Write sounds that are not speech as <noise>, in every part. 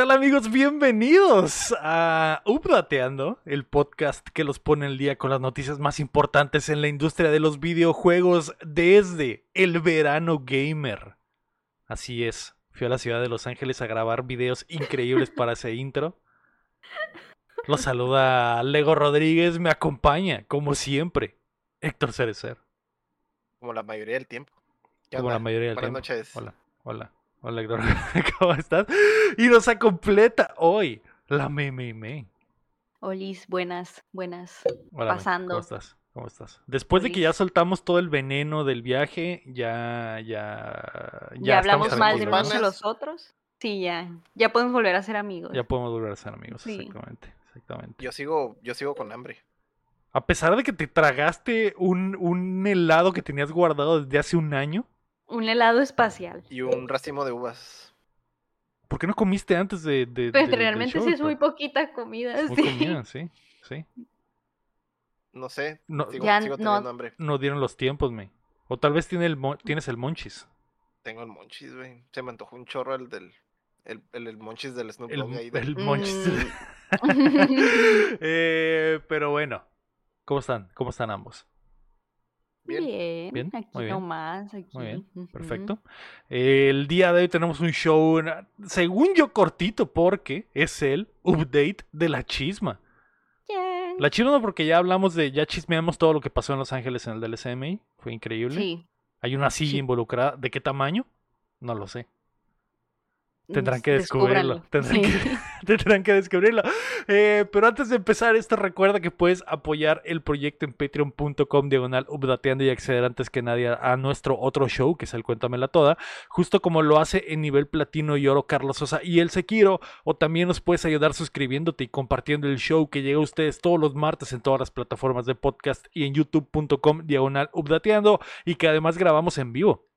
tal amigos? Bienvenidos a Updateando, el podcast que los pone el día con las noticias más importantes en la industria de los videojuegos desde el verano gamer. Así es, fui a la ciudad de Los Ángeles a grabar videos increíbles para ese intro. Los saluda Lego Rodríguez, me acompaña, como siempre, Héctor Cerecer. Como la mayoría del tiempo. Como la mayoría del Buenas tiempo. noches. Hola, hola, hola Héctor, <laughs> ¿cómo estás? Y nos completa hoy la Meme Me. Olis, buenas, buenas. Hola, Pasando. ¿Cómo estás? ¿Cómo estás? Después de que ya soltamos todo el veneno del viaje, ya, ya, ¿Ya, hablamos estamos mal de unos de los otros? Sí, ya. Ya podemos volver a ser amigos. Ya podemos volver a ser amigos, Sí. exactamente, exactamente. Yo sigo, yo sigo con hambre. A pesar de que te tragaste un, un helado que tenías guardado desde hace un año, Un helado espacial. Y un racimo de uvas. ¿por qué no comiste antes de, de- Pues del realmente show, sí es muy poquita comida. Es muy sí. comida, <laughs> sí, sí. No sé. No- sigo, Ya sigo no- teniendo hambre. No dieron los tiempos, me. O tal vez tiene el tienes el monchis. Tengo el monchis, güey. Se me antojó un chorro el del. El, el, el monchis del Snoop El, Dogg ahí. del- el monchis. Mm. <laughs> <laughs> Eh, pero bueno, ¿cómo están? ¿Cómo están ambos? Bien. Bien, Bien, aquí muy bien. nomás, aquí. Muy bien, ujú. perfecto. El día de hoy tenemos un show, según yo, cortito, porque es el update de la chisma. La chisma no porque ya hablamos de, ya chismeamos todo lo que pasó en Los Ángeles en el DLCMI. Fue increíble. Sí. Hay una silla Sí. involucrada. ¿De qué tamaño? No lo sé. Tendrán que descubrirlo. Tendrán, Sí. que, <laughs> tendrán que descubrirlo. Eh, pero antes de empezar esto, recuerda que puedes apoyar el proyecto en patreon.com diagonal updateando y acceder antes que nadie a nuestro otro show, que es el Cuéntamela Toda, justo como lo hace en nivel platino y oro Carlos Sosa y el Sekiro, o también nos puedes ayudar suscribiéndote y compartiendo el show que llega a ustedes todos los martes en todas las plataformas de podcast y en youtube.com diagonal updateando y que además grabamos en vivo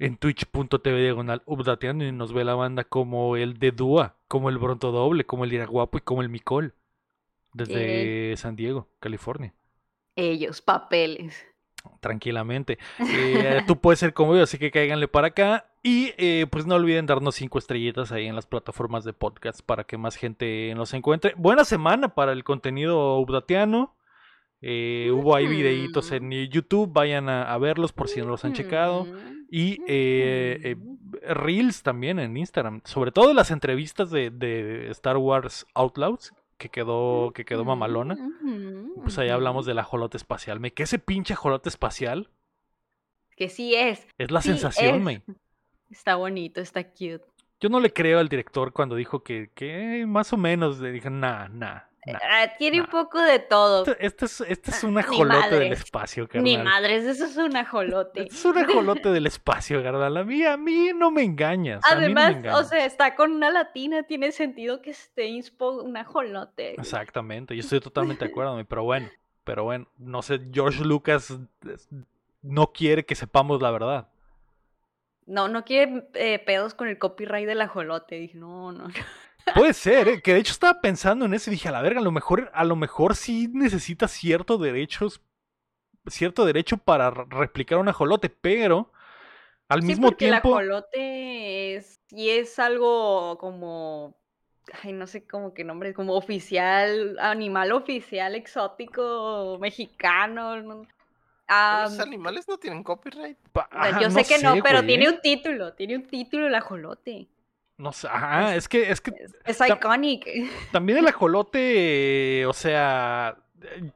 en twitch.tv diagonal updateando y nos ve la banda como el de Dúa, como el Bronto Doble, como el Iraguapo y como el Micol. Desde San Diego, California. Ellos, papeles. Tranquilamente. Eh, tú puedes ser como yo, así que cáiganle para acá. Y eh, pues no olviden darnos cinco estrellitas ahí en las plataformas de podcast para que más gente nos encuentre. Buena semana para el contenido updateano. Eh, hubo ahí videitos en YouTube, vayan a, a verlos por si no los han checado. Mm. Y eh, eh, Reels también en Instagram. Sobre todo las entrevistas de, de Star Wars Outlaws, que quedó, que quedó mamalona. Pues ahí hablamos del ajolote espacial. Me que ese pinche ajolote espacial Que sí es. es la Sí, sensación, es. me. Está bonito, está cute. Yo no le creo al director cuando dijo que, que más o menos. Le dije, nah, nah, nah. Ah, tiene un poco de todo. Este, este es, este es un Ni ajolote del espacio, Ni carnal. madres, eso es un ajolote. Este es un ajolote <laughs> del espacio, carnal. A mí, a mí no me engañas. no me Además, o sea, está con una latina, tiene sentido que esté inspo un ajolote. Exactamente, yo estoy totalmente de <laughs> acuerdo, pero bueno, pero bueno, no sé, George Lucas no quiere que sepamos la verdad. No, no quiere eh, pedos con el copyright del ajolote. Dije, no, no. no. Puede ser, ¿eh? que de hecho estaba pensando en eso y dije, a la verga, a lo mejor, a lo mejor sí necesita ciertos derechos, cierto derecho para replicar un ajolote, pero al Sí, mismo porque tiempo, el ajolote es, y es algo como, ay, no sé cómo qué nombre, como oficial, animal oficial exótico mexicano. ¿no? Ah, Los animales no tienen copyright. pa- ajá, yo sé que no, pero güey, tiene ¿eh? un título, tiene un título el ajolote. No sé, ajá, es que, es que Es, Ta- iconic. también el ajolote, o sea, eh,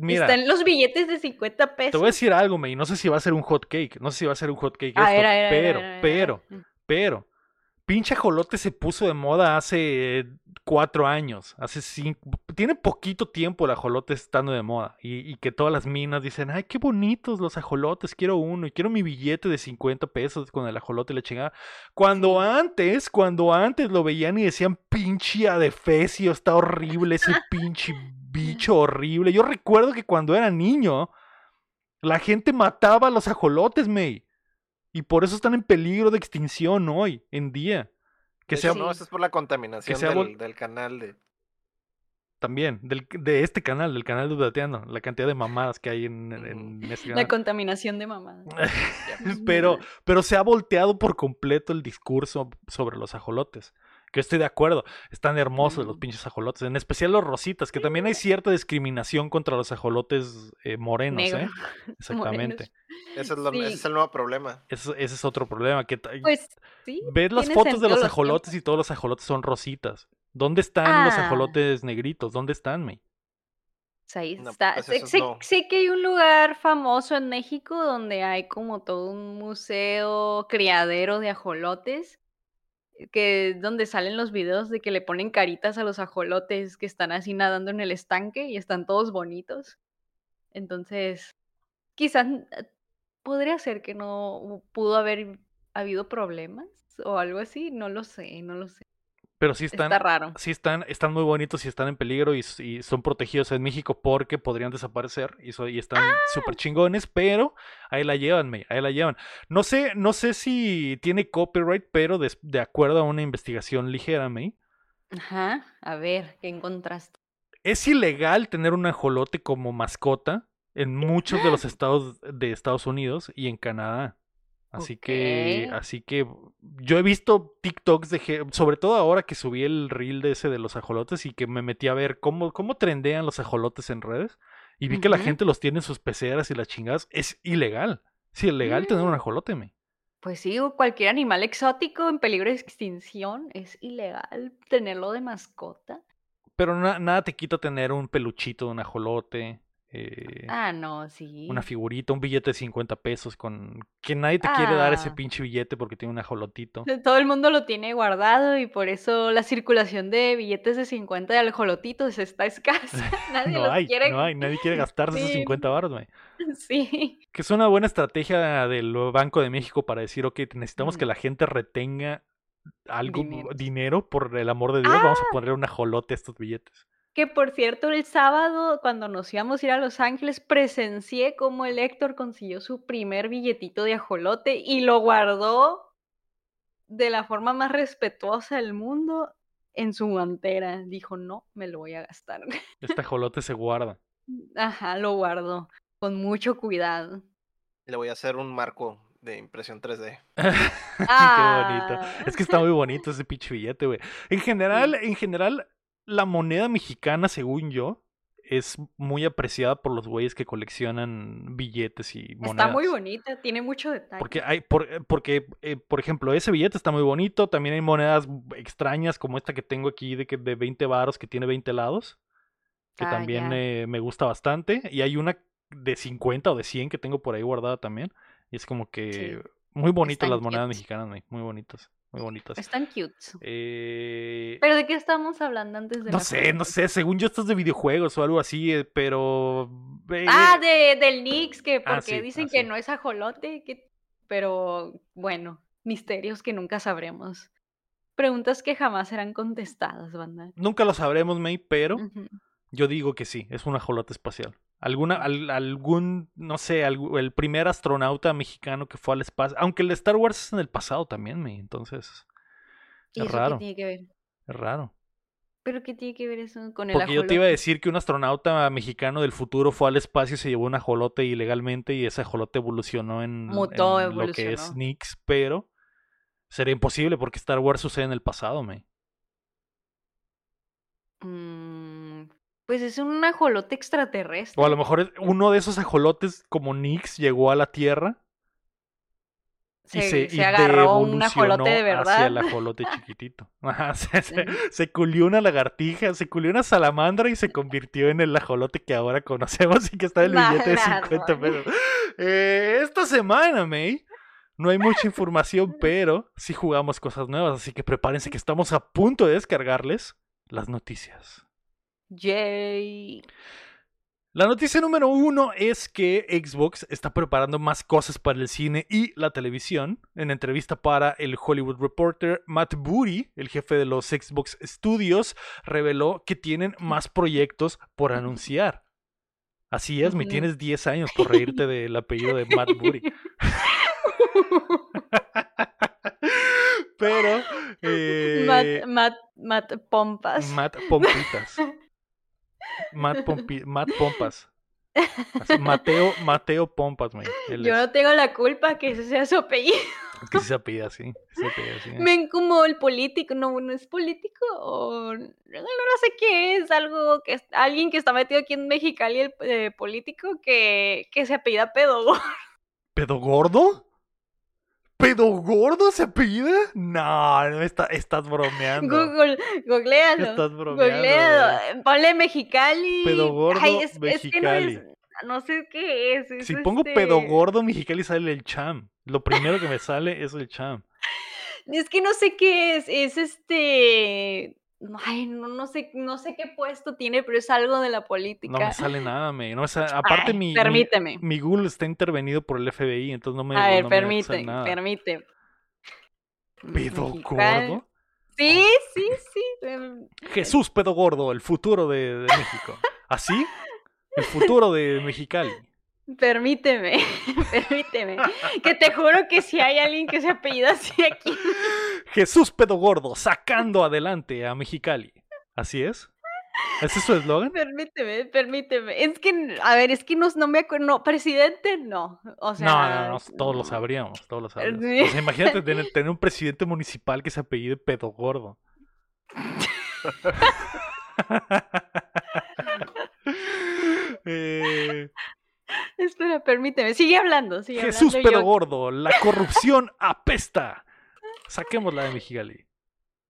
mira. Está en los billetes de 50 pesos. Te voy a decir algo, May. No sé si va a ser un hot cake. No sé si va a ser un hot cake A esto. pero, pero, pero. Pinche ajolote se puso de moda hace cuatro años. Hace cinco. Tiene poquito tiempo el ajolote estando de moda. Y, y que todas las minas dicen, ay, qué bonitos los ajolotes. Quiero uno. Y quiero mi billete de 50 pesos con el ajolote y la chingada. Cuando antes, cuando antes lo veían y decían, pinche adefesio, está horrible ese pinche bicho horrible. Yo recuerdo que cuando era niño, la gente mataba a los ajolotes, May. Y por eso están en peligro de extinción hoy, en día. Que sea hecho, No, eso es por la contaminación sea del, del canal de. también, del- de este canal, del canal de Udateando, la cantidad de mamadas que hay en, en ese La canal. contaminación de mamá. <laughs> pero, pero se ha volteado por completo el discurso sobre los ajolotes. Que estoy de acuerdo, están hermosos los pinches ajolotes, en especial los rositas, que también hay cierta discriminación contra los ajolotes eh, morenos, Negro. ¿eh? <laughs> Exactamente. Ese es, lo- ese Sí. es el nuevo problema. Ese, ese es otro problema. Que Pues sí. ves las fotos de los ajolotes tiempos. y todos los ajolotes son rositas. ¿Dónde están los Ah. ajolotes negritos? ¿Dónde están, May? Ahí No, está. pues sé, sé- no. sé que hay un lugar famoso en México donde hay como todo un museo criadero de ajolotes, que donde salen los videos de que le ponen caritas a los ajolotes que están así nadando en el estanque y están todos bonitos. Entonces, quizás eh, podría ser que no pudo haber habido problemas o algo así, no lo sé, no lo sé. Pero sí están, Está raro. sí están, están muy bonitos y están en peligro y, son protegidos en México porque podrían desaparecer y, so- y están ¡Ah! súper chingones, pero ahí la llevan, May, ahí la llevan. No sé, no sé si tiene copyright, pero de, acuerdo a una investigación ligera, May, Ajá, a ver, ¿qué encontraste? es ilegal tener un ajolote como mascota en muchos de los <gasps> estados de Estados Unidos y en Canadá. Así que, así que yo he visto TikToks de, sobre todo ahora que subí el reel de ese de los ajolotes y que me metí a ver cómo, cómo trendean los ajolotes en redes y vi que la gente los tiene en sus peceras y las chingadas. Es ilegal. Sí, ilegal tener un Mm. ajolote, me. Pues sí, cualquier animal exótico en peligro de extinción es ilegal tenerlo de mascota. Pero na- nada te quita tener un peluchito de un ajolote. Eh, Ah, no, sí. una figurita, un billete de 50 pesos con que nadie te quiere dar ese Ah. pinche billete porque tiene un ajolotito. <laughs> Todo el mundo lo tiene guardado y por eso la circulación de billetes de 50 de ajolotitos está <laughs> escasa. <laughs> Nadie No los hay, quiere. no hay, nadie quiere gastarse esos Sí. 50 baros, güey. Sí. Que es una buena estrategia del Banco de México para decir, ok, necesitamos que la gente retenga algo, Dinero. dinero, por el amor de Dios, vamos a poner un ajolote a estos billetes. Que por cierto, el sábado, cuando nos íbamos a ir a Los Ángeles, presencié cómo el Héctor consiguió su primer billetito de ajolote y lo guardó de la forma más respetuosa del mundo en su guantera. Dijo, no, me lo voy a gastar. <laughs> Este ajolote se guarda. Ajá, lo guardó con mucho cuidado. Le voy a hacer un marco de impresión 3D. <laughs> Qué bonito. Ah. Es que está muy bonito ese pinche billete, güey. En <laughs> general, en general, la moneda mexicana, según yo, es muy apreciada por los güeyes que coleccionan billetes y monedas. Está muy bonita, tiene mucho detalle. Porque hay, por, eh, porque, eh, por ejemplo, ese billete está muy bonito. También hay monedas extrañas como esta que tengo aquí de, que, de 20 varos que tiene 20 lados. Que Ah, también eh, me gusta bastante. Y hay una de 50 o de 100 que tengo por ahí guardada también. Y es como que muy bonitas las monedas mexicanas, muy bonitas. Muy bonitas. Están cute. Eh, ¿Pero de qué estamos hablando antes de no sé, no sé. Según yo, esto es de videojuegos o algo así, eh, pero. eh, Ah, de, del Nix, que Ah, porque sí, dicen ah, que sí. no es ajolote, que... pero bueno, misterios que nunca sabremos. Preguntas que jamás serán contestadas, banda. Nunca lo sabremos, May, pero. Yo digo que sí, es un ajolote espacial. Alguna, al- algún, no sé, el primer astronauta mexicano que fue al espacio. Aunque el de Star Wars es en el pasado también, me, entonces ¿Y es eso raro, qué tiene que ver? es raro. ¿Pero qué tiene que ver eso con el Porque yo te iba a decir que un astronauta mexicano del futuro fue al espacio y se llevó un ajolote ilegalmente y ese ajolote evolucionó en, Mutó, en lo que es. Nix, pero sería imposible porque Star Wars sucede en el pasado, me. Mm, pues es un ajolote extraterrestre. O a lo mejor uno de esos ajolotes como Nix llegó a la Tierra y se, se, se y agarró un ajolote de hacia verdad. el ajolote chiquitito. <laughs> Ajá, se, <laughs> se, se culió una lagartija, se culió una salamandra y se convirtió en el ajolote que ahora conocemos y que está en el billete de 50 Malandro. pesos. Eh, esta semana, May, no hay mucha información, <laughs> pero sí jugamos cosas nuevas, así que prepárense que estamos a punto de descargarles las noticias. Yay. La noticia número uno es que Xbox está preparando más cosas para el cine y la televisión. En entrevista para el Hollywood Reporter, Matt Booty, el jefe de los Xbox Studios, reveló que tienen más proyectos por anunciar. Así es, me tienes 10 años por reírte <laughs> del apellido de Matt Booty. <laughs> Pero, eh, Matt, Matt, Matt Pompas. Matt Pompitas. Matt, Pompi- Matt Pompas. <laughs> Así, Mateo, Mateo Pompas. Él Yo es. no tengo la culpa que ese sea su apellido. Es que se apellida así. sí se apellida así. Ven como el político, no, no es político, o no, no sé qué es, algo que alguien que está metido aquí en Mexicali, el eh, político, que, que se apellida pedo. ¿Pedo gordo? ¿Pedo gordo se apellida? No, no está, estás bromeando. Google, googlealo. Estás bromeando. Googlealo, ponle Mexicali. Pedo gordo, Ay, es, es que no es, Mexicali. no sé qué es. es Si pongo pedo este- gordo Mexicali sale el cham. Lo primero que me sale es el cham. <laughs> Es que no sé qué es, es este. Ay, no, no sé, no sé qué puesto tiene, pero es algo de la No política. me sale nada, me. No me sale- <laughs> Aparte, Ay, mi, permíteme. mi Google está intervenido por el FBI, entonces no me. A ver, no me permite, nada. permite. ¿Pedo gordo? Sí, sí, sí. em, Jesús Pedo Gordo, el futuro de, de México. ¿Así? El futuro de Mexicali. Permíteme, <laughs> permíteme. Que te juro que si hay alguien que se apellida así aquí. Jesús Pedo Gordo, sacando adelante a Mexicali. ¿Así es? ¿Ese es su eslogan? Permíteme, permíteme. Es que, a ver, es que no, no me acuerdo. No, presidente, no. O sea. No, no, no, todos lo sabríamos, todos lo <laughs> sabríamos. Sí. O sea, imagínate tener, tener un presidente municipal que se apellide Pedo Gordo. <laughs> Eh, <laughs> Espera, permíteme. Sigue hablando, sigue Jesús hablando. Pedo yo- Gordo, la <laughs> corrupción apesta. Saquémosla de Mexicali.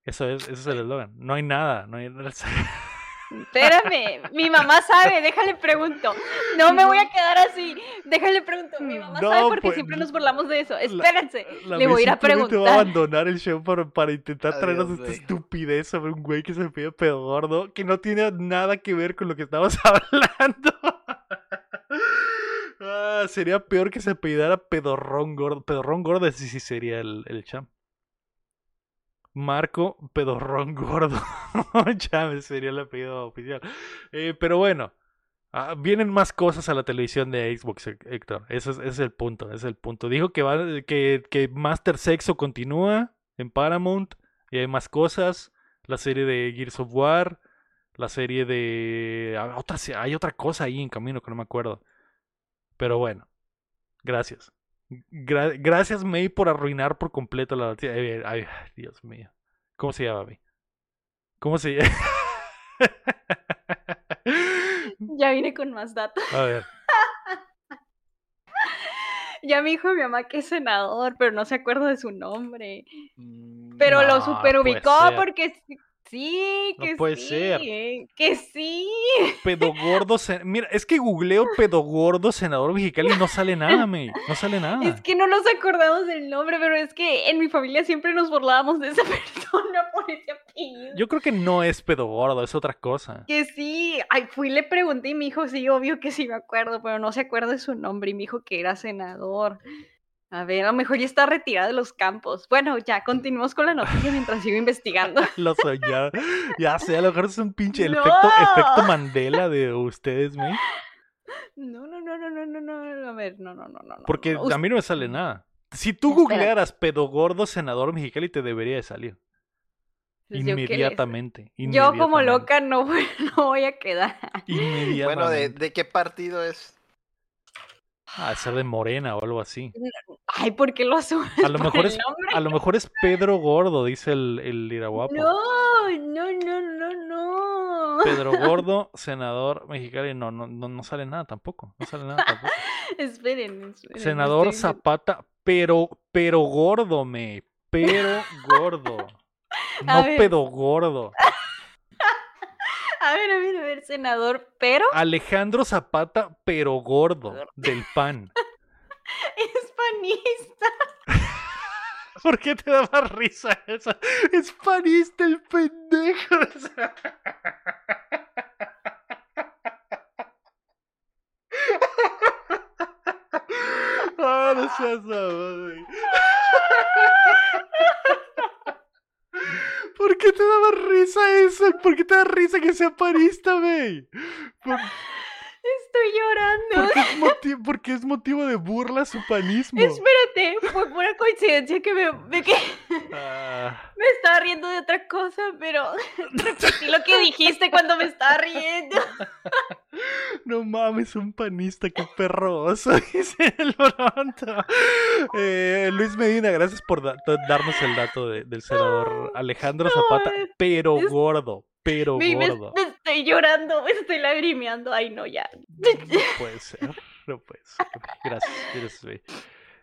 Eso es, ese es el eslogan. No hay nada, no hay <laughs> Espérame, mi mamá sabe, déjale pregunto. No me voy a quedar así. Déjale pregunto. Mi mamá No, sabe porque pues, siempre nos burlamos de eso. Espérense. La Le voy a ir a simplemente va a preguntar. abandonar el show para, para intentar traernos esta güey. estupidez sobre un güey que se pide pedo gordo que no tiene nada que ver con lo que estamos hablando. Sería peor que se apellidara pedorrón gordo. Pedorrón gordo, ese sí sería el, el cham. Marco Pedorrón <laughs> Gordo. Ese sería el apellido oficial. Eh, pero bueno, ah, vienen más cosas a la televisión de Xbox, Hé- Héctor. Ese es, el punto, es el punto. Dijo que, va, que, que Master Sexo continúa en Paramount y hay más cosas. La serie de Gears of War, la serie de... ah, Otra, hay otra cosa ahí en camino que no me acuerdo. Pero bueno, gracias. Gra- gracias, May, por arruinar por completo la noticia. Eh, Ay, ay, Dios mío. ¿Cómo se llama, May? ¿Cómo se llama? <laughs> Ya vine con más datos. A ver. <laughs> Ya me dijo mi mamá que es senador, pero no se acuerda de su nombre. Mm, Pero No, lo super puede ubicó ser. porque sí- sí, No que puede sí, ser. eh, que sí. Pedo gordo. sen- Mira, es que googleo pedo gordo senador mexicano y no sale nada, May. No sale <laughs> nada. Es que no nos acordamos del nombre, pero es que en mi familia siempre nos burlábamos de esa <laughs> persona por ese apellido. Yo creo que no es pedo gordo, es otra cosa. Que sí, ay, fui y le pregunté y me dijo, sí, obvio que sí me acuerdo, pero no se acuerda de su nombre y me dijo que era senador. A ver, a lo mejor ya está retirado de los campos. Bueno, ya, continuamos con la noticia mientras sigo investigando. Lo soñaba. Ya sé, a lo mejor es un pinche No. efecto, efecto Mandela de ustedes, May. No, no, no, no, no, no, no, a ver, no, no, no, no. Porque no. a mí no me sale nada. Si tú Espérate. googlearas pedo gordo senador mexicali, te debería de salir. Pues, ¿yo qué les- Inmediatamente. Yo como loca no voy, no voy a quedar. Inmediatamente. Bueno, ¿de, ¿de qué partido es? De ser de morena o algo así. Ay, ¿por qué lo asumes A lo mejor es, a lo mejor es Pedro Gordo, dice el, el Iraguapo. No, no, no, no, no. Pedro <laughs> Gordo, senador mexicano. No, no, no, no sale nada tampoco. No sale nada tampoco. <laughs> Esperen, esperen. Senador Zapata, pero, pero gordo, me. Pero gordo. <laughs> A No pedo gordo. A ver, a ver, a ver, senador, pero Alejandro Zapata, pero gordo, del PAN. <laughs> es panista. <laughs> ¿Por qué te daba risa esa? Es panista el pendejo. <laughs> Ah, no seas mamón, güey. ¿Por qué te daba risa eso? ¿Por qué te da risa que sea panista, güey? ¿Por, Estoy llorando. por qué es <laughs> motivo, porque es motivo de burla su panismo? Espérate, fue pura coincidencia que me, me, que Ah. me estaba riendo de otra cosa, pero <laughs> repetí lo que dijiste cuando me estaba riendo. <laughs> No mames, un panista, qué perroso, <laughs> dice el pronto. Eh, Luis Medina, gracias por da- da- darnos el dato de- del senador Alejandro Zapata, pero es- gordo, pero Me, gordo. me estoy llorando, me estoy lagrimeando. Ay, no, ya. No puede ser, no puede ser. Gracias, gracias, güey.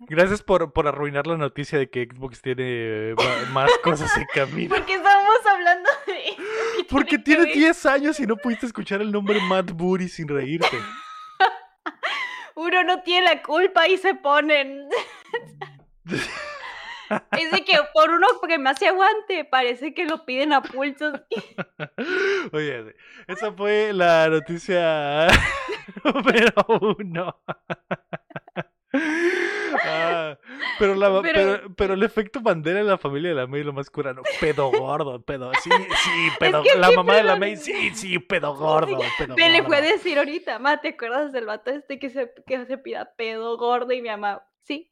Gracias por, por arruinar la noticia de que Xbox tiene ma- más cosas en camino. ¿Por qué estábamos hablando de Porque ver? 10 años y no pudiste escuchar el nombre Matt Booty sin reírte. <laughs> Uno no tiene la culpa y se ponen. <laughs> Es de que por uno que me hace aguante, parece que lo piden a pulsos. <laughs> Oye, esa fue la noticia número uno. Ah, pero, la, Pero- pero, pero el efecto bandera en la familia de la May lo más curano. Pedo gordo, pedo. Sí, sí, <laughs> pedo. que la mamá de la May, sí, sí, pedo gordo. Pedo Me le gordo. fue a decir ahorita, ma, ¿te acuerdas del vato este que se, que se pida pedo gordo? Y mi mamá, sí.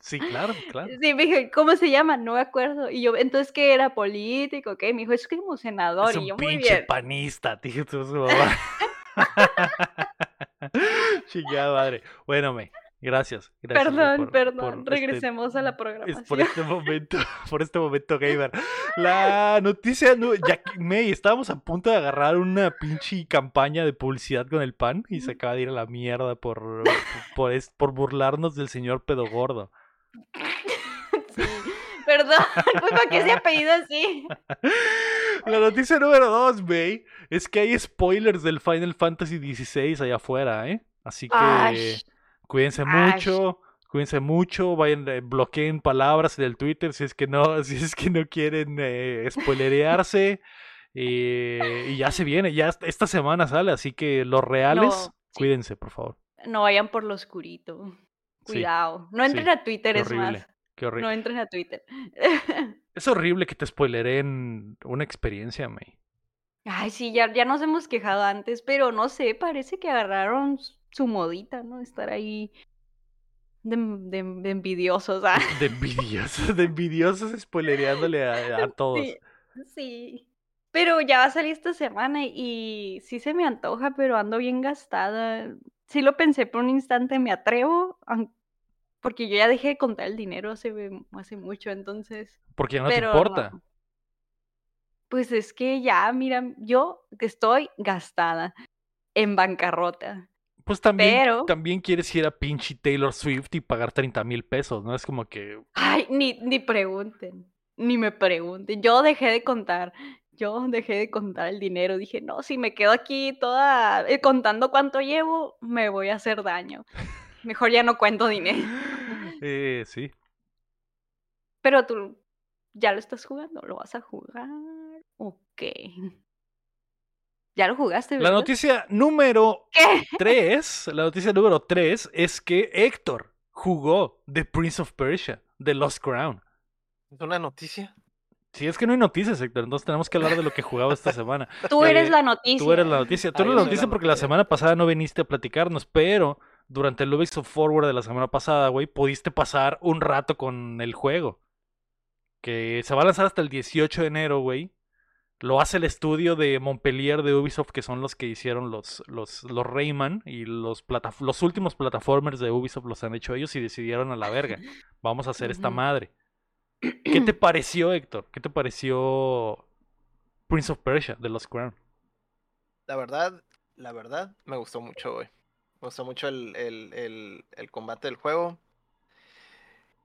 Sí, claro, claro. Sí, me dije, ¿cómo se llama? No me acuerdo. Y yo, entonces, ¿qué era político? ¿Qué? Me dijo, es como senador. Es y yo, muy pinche bien. panista, tío, tu su mamá. <laughs> <laughs> Chingada madre. Bueno, me. Gracias. gracias Perdón, por- perdón. por este- Regresemos a la Es programación. por este momento, <laughs> por este momento gamer. <laughs> La noticia, no, que- May, estábamos a punto de agarrar una pinche campaña de publicidad con el pan y se acaba de ir a la mierda por, por, es- por burlarnos del señor pedo gordo. <laughs> Sí, Perdón, pues para qué se apellido así. La noticia número dos, May, es que hay spoilers del Final Fantasy XVI allá afuera, ¿eh? Así que Ay, cuídense Ay. mucho. Cuídense mucho, vayan, eh, bloqueen palabras en el Twitter si es que no, <laughs> si es que no quieren eh, spoilerearse. Eh, y ya se viene, ya est- esta semana sale, así que los reales, No, sí. cuídense, por favor. no vayan por lo oscurito. Sí, Cuidado. No entren sí, a Twitter, es más. Qué horrible. No entren a Twitter. Es horrible que te spoilereen una experiencia, May. Ay, sí, ya, ya nos hemos quejado antes, pero no sé, parece que agarraron su modita, ¿no? Estar ahí de, de- de envidiosos. ah. <laughs> De envidiosos, de envidiosos spoilereándole a, a <laughs> todos. Sí, sí. Pero ya va a salir esta semana y sí se me antoja, pero ando bien gastada. Sí lo pensé por un instante, me atrevo, porque yo ya dejé de contar el dinero hace, hace mucho, entonces, Porque ya no te pero importa. no. Pues es que ya, mira, yo que estoy gastada en bancarrota. Pues también, Pero- también quieres ir a pinche Taylor Swift y pagar 30 mil pesos, ¿no? Es como que Ay, ni, ni pregunten, ni me pregunten. Yo dejé de contar, yo dejé de contar el dinero. Dije, no, si me quedo aquí toda eh, contando cuánto llevo, me voy a hacer daño. Mejor ya no cuento dinero. <laughs> Eh, sí. Pero tú ya lo estás jugando, ¿lo vas a jugar? Ok. <laughs> Ya lo jugaste, La ¿verdad? noticia número ¿Qué? <laughs> 3, la noticia número 3 es que Héctor jugó The Prince of Persia, The Lost Crown. ¿Es una noticia? Si es que no hay noticias, Héctor, entonces tenemos que hablar de lo que jugaba esta <laughs> semana. Tú eres Eh, la noticia. Tú eres la noticia. Tú eres la la noticia porque la semana pasada no viniste a platicarnos, pero durante el Ubisoft Forward de la semana pasada, güey, pudiste pasar un rato con el juego. Que se va a lanzar hasta el 18 de enero, güey. Lo hace el estudio de Montpellier de Ubisoft, que son los que hicieron los, los, los Rayman y los, plataf- los últimos plataformers de Ubisoft los han hecho ellos y decidieron a la verga. Vamos a hacer esta madre. <clears throat> ¿Qué te pareció, Héctor? ¿Qué te pareció Prince of Persia de Lost Crown? La verdad, la verdad, me gustó mucho, güey. Me gustó mucho el, el, el, el combate del juego.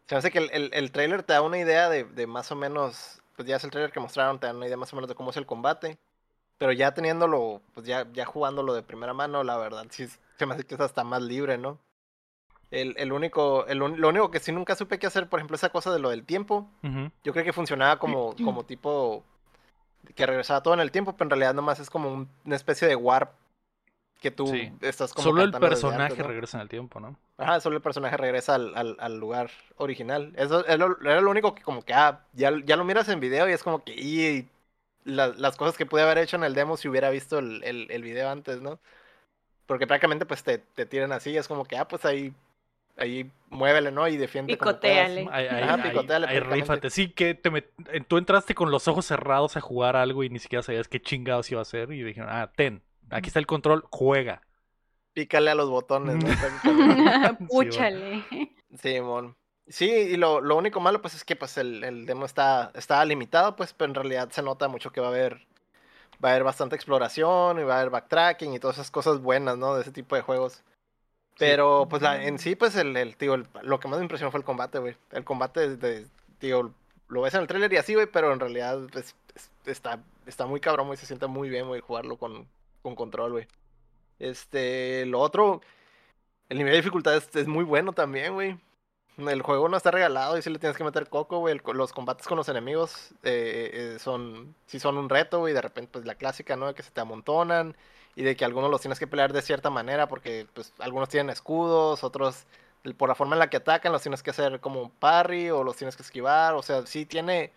Se me hace que el, el, el trailer te da una idea de, de más o menos, pues ya es el trailer que mostraron, te da una idea más o menos de cómo es el combate. Pero ya teniéndolo, pues ya, ya jugándolo de primera mano, la verdad, sí se me hace que es hasta más libre, ¿no? El, el único, el, lo único que sí nunca supe qué hacer, por ejemplo, esa cosa de lo del tiempo. Yo creo que funcionaba como, como tipo que regresaba todo en el tiempo, pero en realidad nomás es como un- una especie de warp que tú Sí. estás como Solo el personaje antes, ¿no? regresa en el tiempo, ¿no? Ajá, solo el personaje regresa al, al, al lugar original. Eso lo- era lo único que como que ah, ya, ya lo miras en video y es como que y, la- las cosas que pude haber hecho en el demo si hubiera visto el, el, el video antes, ¿no? Porque prácticamente pues te, te tiran así y es como que ah, pues ahí, ahí muévele, ¿no? Y defiende. Picotéale. Ahí, ahí- Ajá, ahí- picoteale ahí rífate. Sí, que te met- tú entraste con los ojos cerrados a jugar algo y ni siquiera sabías qué chingados iba a hacer y dijeron, ah, ten, Aquí está el control, juega. Pícale a los botones, ¿no? <laughs> <laughs> Púchale. Sí, mon. Sí, y lo, lo, único malo, pues, es que pues el, el, demo está, está limitado, pues, pero en realidad se nota mucho que va a haber. Va a haber bastante exploración y va a haber backtracking y todas esas cosas buenas, ¿no? De ese tipo de juegos. Pero, pues, la, en sí, pues, el, el tío, lo que más me impresionó fue el combate, güey. El combate, de, tío, lo ves en el trailer y así, güey, pero en realidad, pues, está, está muy cabrón, güey. Se siente muy bien, güey, jugarlo con, con control, güey. Este, lo otro, el nivel de dificultad es, muy bueno también, güey. El juego no está regalado y si le tienes que meter coco, güey. Los combates con los enemigos eh, eh, son, sí son un reto, güey. De repente, pues la clásica, ¿no? De que se te amontonan y de que algunos los tienes que pelear de cierta manera porque, pues, algunos tienen escudos, otros, por la forma en la que atacan, los tienes que hacer como un parry o los tienes que esquivar. O sea, sí tiene,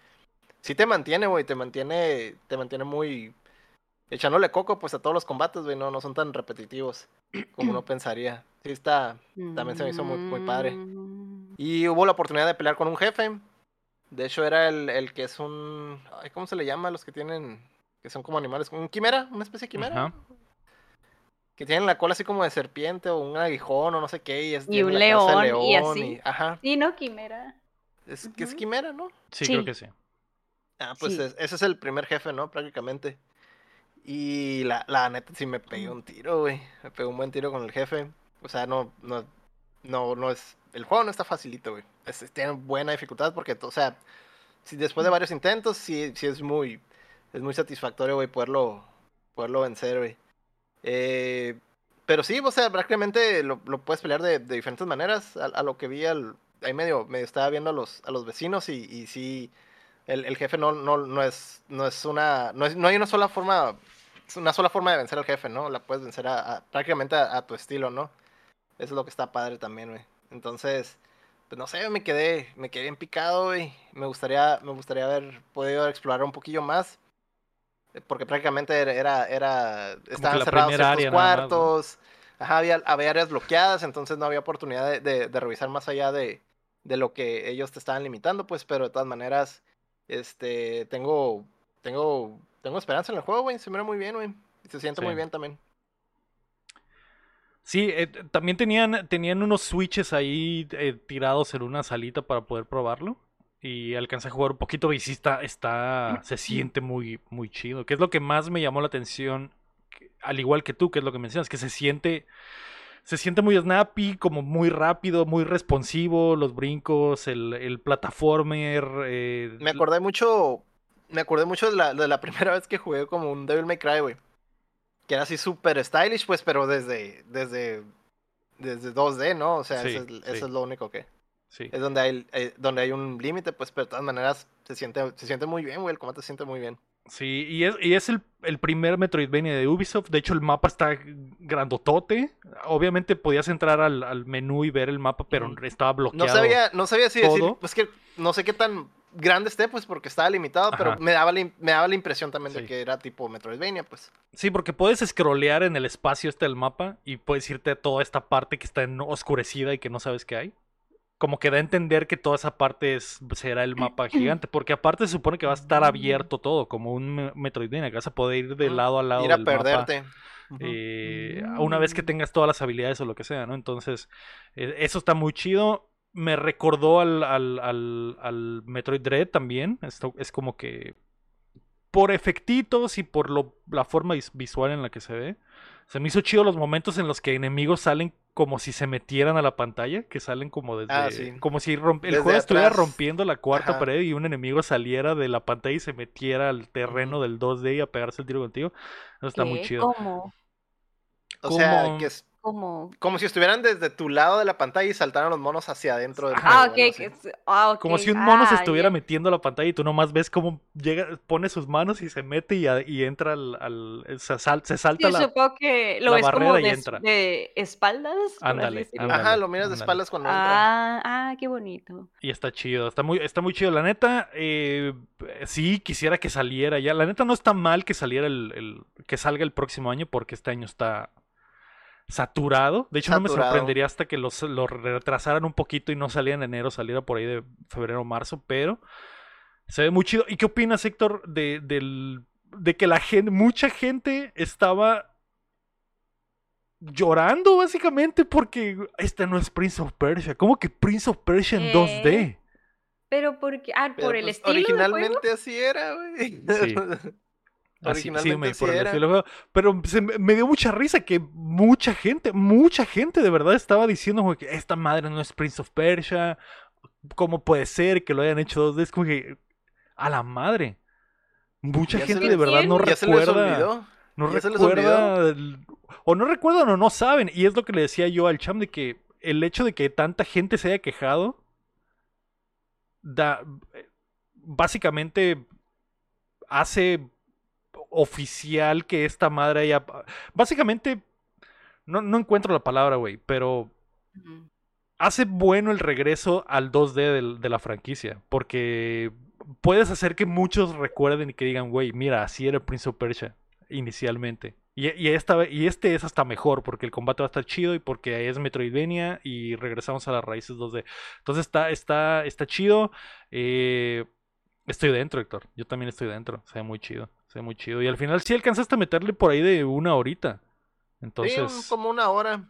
sí te mantiene, güey. Te mantiene, te mantiene muy, echándole coco, pues, a todos los combates, güey. No, no son tan repetitivos <clears throat> como uno pensaría. Sí está, también se me hizo muy, muy padre. Mm. Y hubo la oportunidad de pelear con un jefe. De hecho, era el, el que es un. Ay, ¿Cómo se le llama a los que tienen. que son como animales? ¿Un quimera? ¿Una especie de quimera? Que tienen la cola así como de serpiente o un aguijón o no sé qué. Y, es, Y un de león, y así. ajá. Sí, ¿no, Quimera? Es que es quimera, ¿no? Sí, Sí. creo que sí. Ah, pues Sí. es- ese es el primer jefe, ¿no? Prácticamente. Y la, la neta sí me pegué un tiro, güey. Me pegué un buen tiro con el jefe. O sea, no, no, no, no es. El juego no está facilito, güey. Es- tiene buena dificultad porque, o sea, si después de varios intentos, sí, sí es muy, es muy satisfactorio, güey, poderlo, poderlo vencer, güey. Eh, pero sí, o sea, prácticamente lo, lo puedes pelear de, de diferentes maneras. A, a lo que vi, al, ahí medio, medio estaba viendo a los, a los vecinos y, y sí, el, el jefe no, no, no es, no es una, no, es, no hay una sola forma, una sola forma de vencer al jefe, ¿no? La puedes vencer a, a- prácticamente a, a tu estilo, ¿no? Eso es lo que está padre también, güey. Entonces, pues no sé, me quedé, me quedé bien picado, güey. Me gustaría, me gustaría haber podido explorar un poquillo más. eh, Porque prácticamente era, era, era estaban cerrados ciertos cuartos. Ajá, había, había áreas bloqueadas, entonces no había oportunidad de, de- de revisar más allá de, de lo que ellos te estaban limitando, pues, pero de todas maneras, este, tengo, tengo, tengo esperanza en el juego, güey, se mira muy bien, güey, se siente Sí. muy bien también. Sí, eh, también tenían, tenían unos switches ahí eh, tirados en una salita para poder probarlo. Y alcancé a jugar un poquito y sí está, está, se siente muy, muy chido. Que es lo que más me llamó la atención, al igual que tú, que es lo que mencionas, que se siente, se siente muy snappy, como muy rápido, muy responsivo, los brincos, el, el plataformer. eh, Me acordé mucho, me acordé mucho de la, de la <laughs> primera vez que jugué como un Devil May Cry, güey, que era así súper stylish, pues, pero desde, desde, desde 2D, ¿no? O sea, Sí, eso, es, eso sí. es lo único que... sí. Es donde hay, eh, donde hay un límite, pues, pero de todas maneras se siente, se siente muy bien, güey. El combate se siente muy bien. Sí, y es, y es el, el primer Metroidvania de Ubisoft. De hecho, el mapa está grandotote. Obviamente podías entrar al, al menú y ver el mapa, pero estaba No bloqueado. sabía, no sabía si decir, todo. pues que no sé qué tan grande esté, pues, porque estaba limitado, pero me daba, la, me daba la impresión también Sí. de que era tipo Metroidvania, pues. Sí, porque puedes scrollear en el espacio este del mapa y puedes irte a toda esta parte que está en oscurecida y que no sabes qué hay. Como que da a entender que toda esa parte es, será el mapa <clears throat> gigante, porque aparte se supone que va a estar abierto todo, como un me- Metroidvania, que vas a poder ir de Ujú. lado a lado Ir a del mapa. perderte. Ujú. eh, una vez que Mm. tengas todas las habilidades o lo que sea, ¿no? Entonces, eh, eso está muy chido. Me recordó al, al, al, al Metroid Dread también. Esto es como que por efectitos y por lo, la forma vis- visual en la que se ve. Se me hizo chido los momentos en los que enemigos salen como si se metieran a la pantalla, que salen como desde... Ah, sí. Como si romp- el Desde juego estuviera rompiendo la cuarta Ajá. pared y un enemigo saliera de la pantalla y se metiera al terreno del 2D y a pegarse el tiro contigo. Eso está muy chido. ¿Cómo? O sea, como- que es ¿Cómo? como si estuvieran desde tu lado de la pantalla y saltaran los monos hacia adentro del. Ah, juego, ah, Como si un mono se Ah, estuviera metiendo a la pantalla y tú nomás ves cómo llega, pone sus manos y se mete y, a- y entra al, al- se, sal- se salta Sí, la... supongo que lo la ves como barrera y de, entra. de espaldas. Ándale. Ajá, lo miras de espaldas cuando entra. Ah, ah, qué bonito. Y está chido, está muy, está muy chido. La neta, eh, sí quisiera que saliera ya. La neta no está mal que saliera el, el- que salga el próximo año porque este año está saturado. De hecho, no me sorprendería hasta que los, lo retrasaran un poquito y no saliera en enero, saliera por ahí de febrero o marzo, pero se ve muy chido. ¿Y qué opinas, Héctor, de, del, de que la gente, mucha gente estaba llorando básicamente porque este no es Prince of Persia. ¿Cómo que Prince of Persia en 2D? Eh, Pero porque, ah, Pero, por el pues, estilo del juego. Originalmente así era, güey. Sí. <laughs> Así, sí, me- el era. juego. Pero se me, dio mucha risa que mucha gente, mucha gente de verdad estaba diciendo como que esta madre no es Prince of Persia. ¿Cómo puede ser que lo hayan hecho dos veces? Como que a la madre. Mucha gente de verdad no ¿Ya se les recuerda. No ¿Ya se les recuerda. o no recuerdan o no saben. Y es lo que le decía yo al cham de que el hecho de que tanta gente se haya quejado. Da. Básicamente. Hace oficial que esta madre haya. Básicamente. No, no encuentro la palabra, güey. Pero hace bueno el regreso al 2D del- de la franquicia. Porque puedes hacer que muchos recuerden y que digan, güey, mira, así era Prince of Persia inicialmente. Y, y, esta, y este es hasta mejor porque el combate va a estar chido y porque es Metroidvania y regresamos a las raíces 2D. Entonces está, está, está chido. eh, estoy dentro, Héctor. Yo también estoy dentro. Se ve muy chido. Se ve muy chido. Y al final sí alcanzaste a meterle por ahí de una horita. Sí, Entonces... un- como una hora.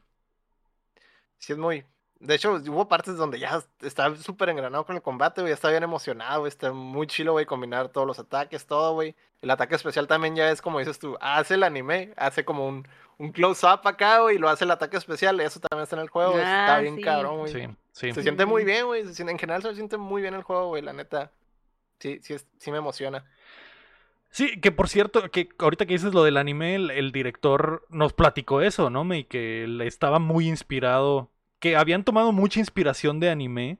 Sí, es muy. De hecho, hubo partes donde ya estaba súper engranado con el combate, güey. Ya estaba bien emocionado, güey. Está muy chilo, güey, combinar todos los ataques, todo, güey. El ataque especial también ya es como dices tú, hace el anime, hace como un, un close-up acá, güey, y lo hace el ataque especial. Eso también está en el juego, está Ah, bien sí. cabrón, güey. Sí, sí. Se siente muy bien, güey. En general se siente muy bien el juego, güey, la neta. Sí, sí, es- sí me emociona. Sí, que por cierto, que ahorita que dices lo del anime, el, el director nos platicó eso, ¿no? Me que él estaba muy inspirado, que habían tomado mucha inspiración de anime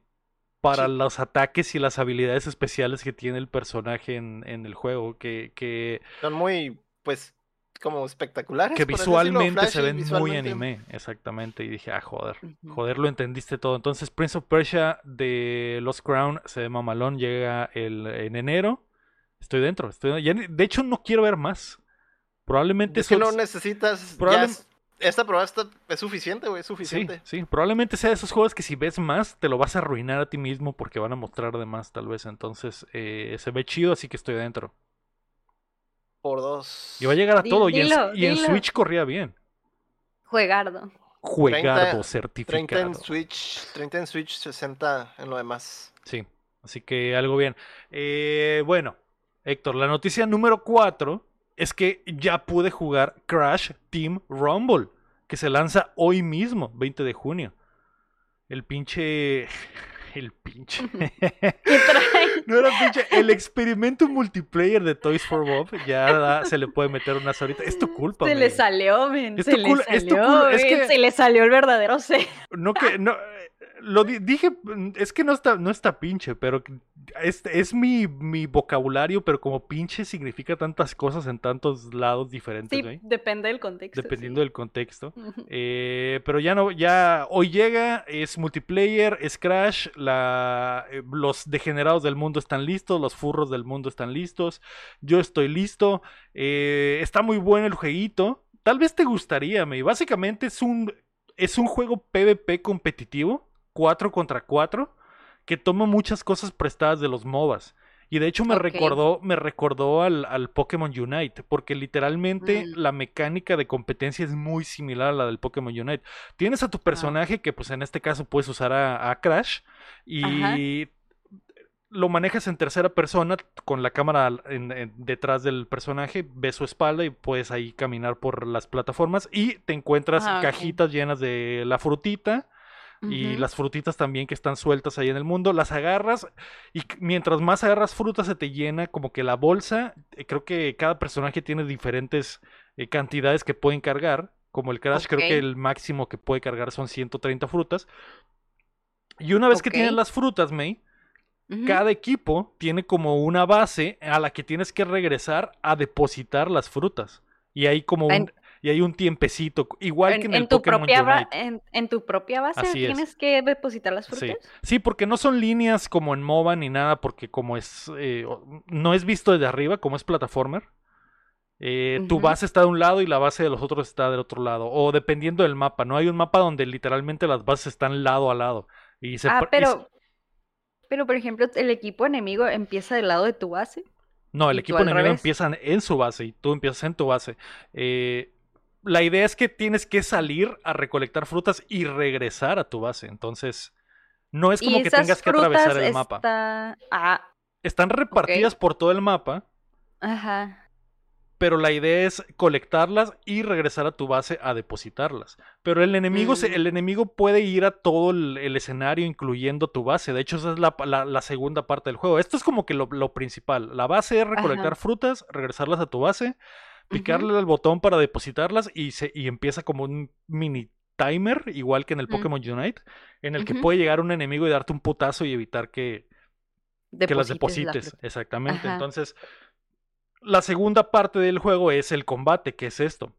para Sí. los ataques y las habilidades especiales que tiene el personaje en, en el juego, que, que, Son muy, pues, como espectaculares. que visualmente se ven muy anime, exactamente, y dije, ah, joder, joder, lo entendiste todo. Entonces, Prince of Persia de Lost Crown se ve mamalón, llega el, en enero. Estoy dentro, estoy, ya de hecho no quiero ver más. Probablemente Es que no necesitas. ya probable- es- esta prueba está- es suficiente, güey, es Sí, suficiente. sí, probablemente sea de esos juegos que si ves más te lo vas a arruinar a ti mismo porque van a mostrar de más tal vez. Entonces eh, se ve chido, así que estoy dentro. Por dos. Y va a llegar a todo. y en, y. Switch corría bien. Juegardo. Juegardo 30 certificado. en Switch, 30 en Switch, 60 en lo demás. Sí, así que algo bien. Eh, bueno, Héctor, la noticia número 4 es que ya pude jugar Crash Team Rumble, que se lanza hoy mismo, 20 de junio. El pinche... <laughs> El pinche... <laughs> No era pinche. El experimento multiplayer de Toys for Bob ya da- se le puede meter unas horitas. Es tu culpa, Se me. le salió, men. Es Se tu le cul- es tu salió, es que- Se le salió el verdadero ser. No que no lo di- dije mm, es que no está no está pinche, pero es, es mi, mi vocabulario, pero como pinche significa tantas cosas en tantos lados diferentes, Sí, depende del contexto. dependiendo sí. del contexto. Eh, pero ya no, ya hoy llega, es multiplayer, es Crash, la, eh, los degenerados del mundo están listos, los furros del mundo están listos, yo estoy listo, eh, está muy bueno el jueguito, tal vez te gustaría, me básicamente es un, es un juego PvP competitivo, 4 contra 4, que toma muchas cosas prestadas de los MOBAs. Y de hecho me recordó, me recordó al, al Pokémon Unite, porque literalmente Mm. la mecánica de competencia es muy similar a la del Pokémon Unite. Tienes a tu personaje, que pues en este caso puedes usar a, a Crash, y lo manejas en tercera persona con la cámara al- en- en- detrás del personaje, ves su espalda y puedes ahí caminar por las plataformas y te encuentras Ah, cajitas llenas de la frutita y las frutitas también que están sueltas ahí en el mundo, las agarras y mientras más agarras frutas se te llena como que la bolsa, eh, creo que cada personaje tiene diferentes eh, cantidades que pueden cargar, como el Crash creo que el máximo que puede cargar son 130 frutas. Y una vez que tienes las frutas, May, cada equipo tiene como una base a la que tienes que regresar a depositar las frutas. Y hay como un, y hay un tiempecito, igual que En, el en tu Pokémon propia Unite. en, en tu propia base Así es. tienes que depositar las frutas. sí, porque no son líneas como en MOBA ni nada, porque como es, eh, no es visto desde arriba, como es plataformer. eh, Tu base está de un lado y la base de los otros está del otro lado. O dependiendo del mapa, ¿no? Hay un mapa donde literalmente las bases están lado a lado. Y se Ah, y pero, pero por ejemplo, el equipo enemigo empieza del lado de tu base. No, el ¿Y tú equipo enemigo revés? empieza en su base y tú empiezas en tu base. Eh, la idea es que tienes que salir a recolectar frutas y regresar a tu base. Entonces, no es como que tengas que atravesar el mapa. Ah, Están repartidas por todo el mapa, ajá. pero la idea es colectarlas y regresar a tu base a depositarlas. Pero el enemigo, se- Mm. el enemigo puede ir a todo el, el escenario, incluyendo tu base. De hecho, esa es la, la- la segunda parte del juego. Esto es como que lo, lo principal. La base es recolectar frutas, regresarlas a tu base, picarle al botón para depositarlas y, se, y empieza como un mini timer, igual que en el Mm. Pokémon Unite, en el que puede llegar un enemigo y darte un putazo y evitar que, que las Deposites la. Exactamente. Ajá. Entonces, la segunda parte del juego es el combate, que es esto.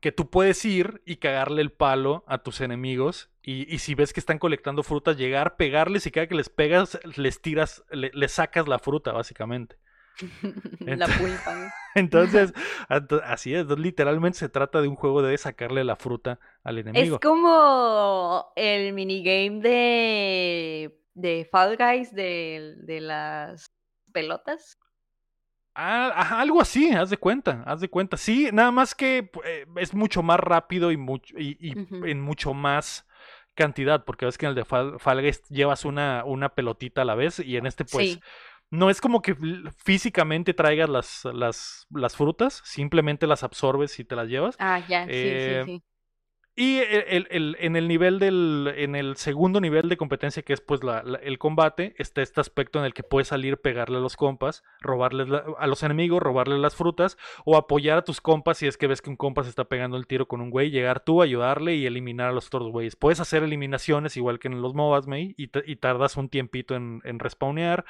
Que tú puedes ir y cagarle el palo a tus enemigos. Y, y si ves que están colectando frutas, llegar, pegarles y cada que les pegas, les tiras, le- les sacas la fruta, básicamente. <laughs> la pulpa. <laughs> Entonces, así es, literalmente se trata de un juego de sacarle la fruta al enemigo. Es como el minigame de, de Fall Guys de, de las pelotas. Ah, algo así, haz de cuenta, haz de cuenta. Sí, nada más que eh, es mucho más rápido y, en mucho más cantidad, porque ves que en el de Fall, Fall Guys llevas una, una pelotita a la vez y en este pues sí. No es como que físicamente traigas las, las, las frutas, simplemente las absorbes y te las llevas. Ah, ya, sí, eh, sí, sí. Y el- el- el- en el nivel del, en el segundo nivel de competencia, que es pues la- la- el combate, está este aspecto en el que puedes salir, pegarle a los compas, robarles la- a los enemigos, robarles las frutas, o apoyar a tus compas si es que ves que un compa se está pegando el tiro con un güey, llegar tú, ayudarle y eliminar a los otros güeyes. Puedes hacer eliminaciones igual que en los MOBAs, May, y, ta- y tardas un tiempito en, en respawnear.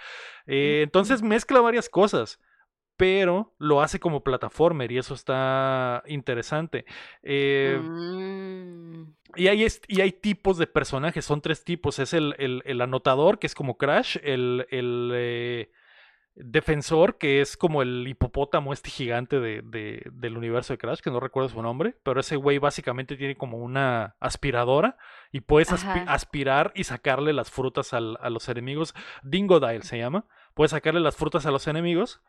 Eh, entonces mezcla varias cosas. Pero lo hace como plataformer y eso está interesante. Eh, Mm, y hay, y hay tipos de personajes, son tres tipos. Es el, el- el anotador, que es como Crash, el, el, eh, defensor, que es como el hipopótamo este gigante de, de- del universo de Crash, que no recuerdo su nombre, pero ese güey básicamente tiene como una aspiradora y puedes aspi- aspirar y sacarle las frutas al- a los enemigos. Dingodile se llama. Puedes sacarle las frutas a los enemigos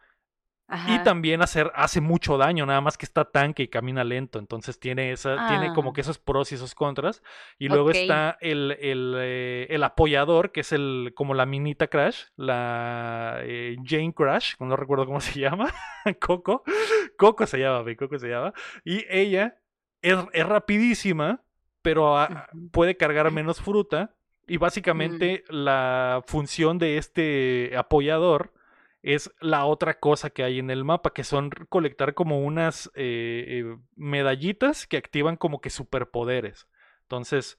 y también hacer, hace mucho daño, nada más que está tanque y camina lento. Entonces tiene esa, tiene como Ah. que esos pros y esos contras. Y luego está el, el, eh, el apoyador, que es el, como la minita Crash, la eh, Jane Crash, no recuerdo cómo se <laughs> llama, Coco. Coco se llama, Coco se llama. Y ella es, es rapidísima, pero puede cargar menos fruta. Y básicamente la función de este apoyador es la otra cosa que hay en el mapa, que son colectar como unas eh, eh, medallitas que activan como que superpoderes. Entonces,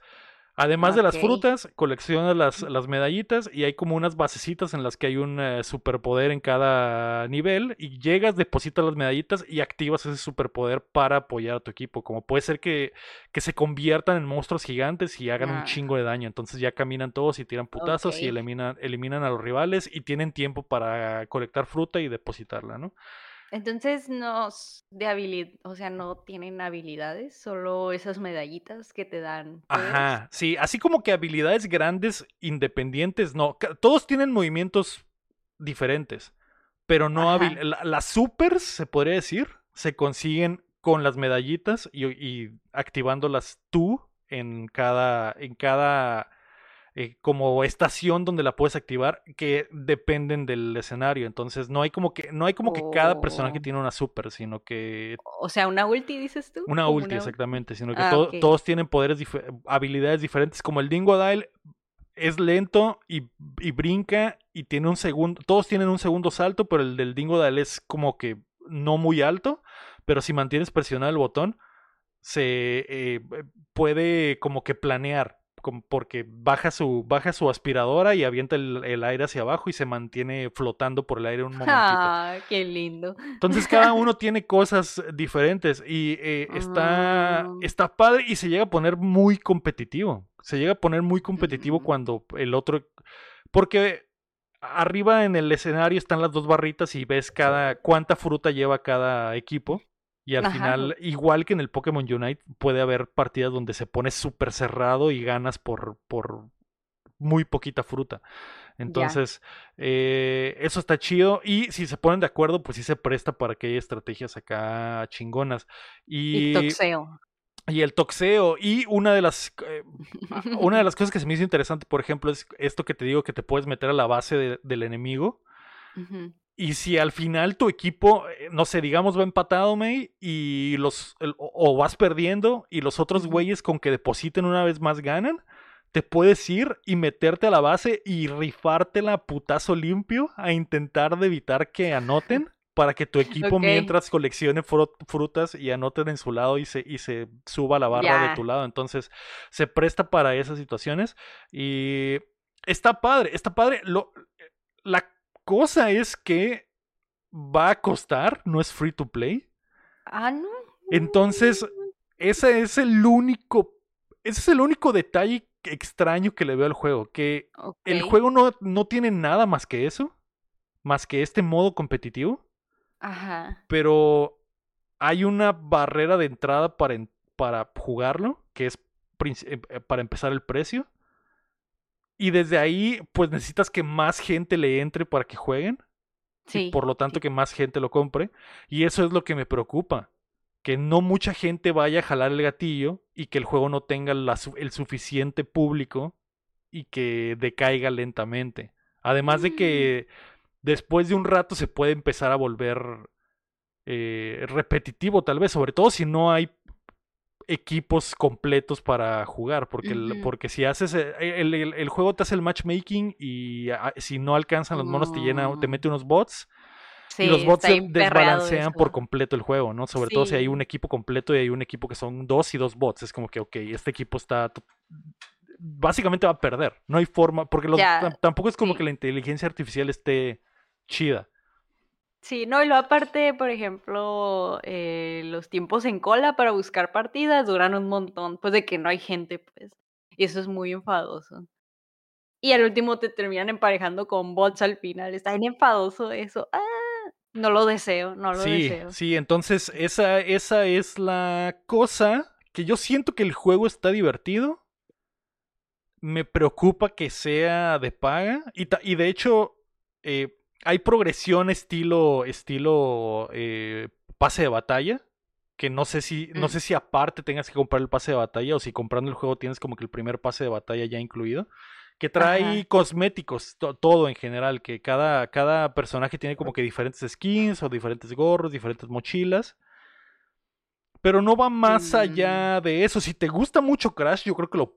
además de las frutas, coleccionas las, las medallitas y hay como unas basecitas en las que hay un eh, superpoder en cada nivel y llegas, depositas las medallitas y activas ese superpoder para apoyar a tu equipo. Como puede ser que, que se conviertan en monstruos gigantes y hagan un Ah. chingo de daño. Entonces ya caminan todos y tiran putazos y eliminan, eliminan a los rivales y tienen tiempo para colectar fruta y depositarla, ¿no? Entonces no de habilidad, o sea, no tienen habilidades, solo esas medallitas que te dan. poderes. Ajá, sí, así como que habilidades grandes independientes, no, todos tienen movimientos diferentes, pero no habil- la- las supers, se podría decir, se consiguen con las medallitas y, y activándolas tú en cada, en cada eh, como estación donde la puedes activar que dependen del escenario. Entonces no hay como que, no hay como que cada personaje Oh. tiene una super, sino que O sea, una ulti, dices tú. una ulti, una exactamente, sino que Ah, to- todos tienen poderes, dife- habilidades diferentes, como el Dingodile es lento y, y brinca y tiene un segundo, todos tienen un segundo salto, pero el del Dingodile es como que no muy alto, pero si mantienes presionado el botón, se eh, puede como que planear, como porque baja su, baja su aspiradora y avienta el, el aire hacia abajo y se mantiene flotando por el aire un momentito. Ah, qué lindo. Entonces cada uno <laughs> tiene cosas diferentes y eh, está, Ah. está padre y se llega a poner muy competitivo. Se llega a poner muy competitivo Mm. cuando el otro... Porque arriba en el escenario están las dos barritas y ves cada cuánta fruta lleva cada equipo. Y al Ajá. final, igual que en el Pokémon Unite, puede haber partidas donde se pone súper cerrado y ganas por, por, muy poquita fruta. Entonces, eh, eso está chido. Y si se ponen de acuerdo, pues sí se presta para que haya estrategias acá chingonas. Y Y, toxeo. y el toxeo. Y una de las eh, una de las cosas que se me hizo interesante, por ejemplo, es esto que te digo que te puedes meter a la base de- del enemigo. Ujú. Y si al final tu equipo, eh, no sé, digamos va empatado, May, y los el- o, vas perdiendo y los otros güeyes con que depositen una vez más ganan, te puedes ir y meterte a la base y rifártela putazo limpio a intentar de evitar que anoten <laughs> para que tu equipo mientras coleccione fru- frutas y anoten en su lado y se, y se suba la barra de tu lado. Entonces se presta para esas situaciones y está padre, está padre. Lo, la cosa es que va a costar, no es free to play. Ah, no. Entonces, ese es el único, ese es el único detalle extraño que le veo al juego, que el juego no, no tiene nada más que eso, más que este modo competitivo, Ajá. pero hay una barrera de entrada para, para jugarlo, que es eh, eh, para empezar el precio. Y desde ahí, pues necesitas que más gente le entre para que jueguen. y Sí. por lo tanto sí. que más gente lo compre. Y eso es lo que me preocupa. Que no mucha gente vaya a jalar el gatillo y que el juego no tenga la el suficiente público y que decaiga lentamente. Además de Mm. que después de un rato se puede empezar a volver eh, repetitivo tal vez, sobre todo si no hay equipos completos para jugar, porque, el- porque si haces eh, el, el- el juego te hace el matchmaking y ah, si no alcanzan los monos te llena, te Mm. mete unos bots Sí, y los bots desbalancean por completo el juego, ¿no? Sobre todo si hay un equipo completo y hay un equipo que son dos y dos bots. Es como que, ok, este equipo está... Básicamente va a perder. No hay forma, porque los- tampoco es como sí. que la inteligencia artificial esté chida. Sí, no, y luego aparte, por ejemplo, eh, los tiempos en cola para buscar partidas duran un montón, pues de que no hay gente, pues. Y eso es muy enfadoso. Y al último te terminan emparejando con bots al final. Está bien enfadoso eso. Ah, no lo deseo, no lo Sí, deseo. sí, entonces esa, esa es la cosa que yo siento que el juego está divertido. Me preocupa que sea de paga. Y, y de hecho, eh, hay progresión estilo, estilo eh, pase de batalla. Que no sé si, no Mm. sé si aparte tengas que comprar el pase de batalla o si comprando el juego tienes como que el primer pase de batalla ya incluido. Que trae Ajá. cosméticos, to- todo en general, que cada, cada personaje tiene como que diferentes skins o diferentes gorros, diferentes mochilas. Pero no va más Mm. allá de eso. Si te gusta mucho Crash, yo creo que lo,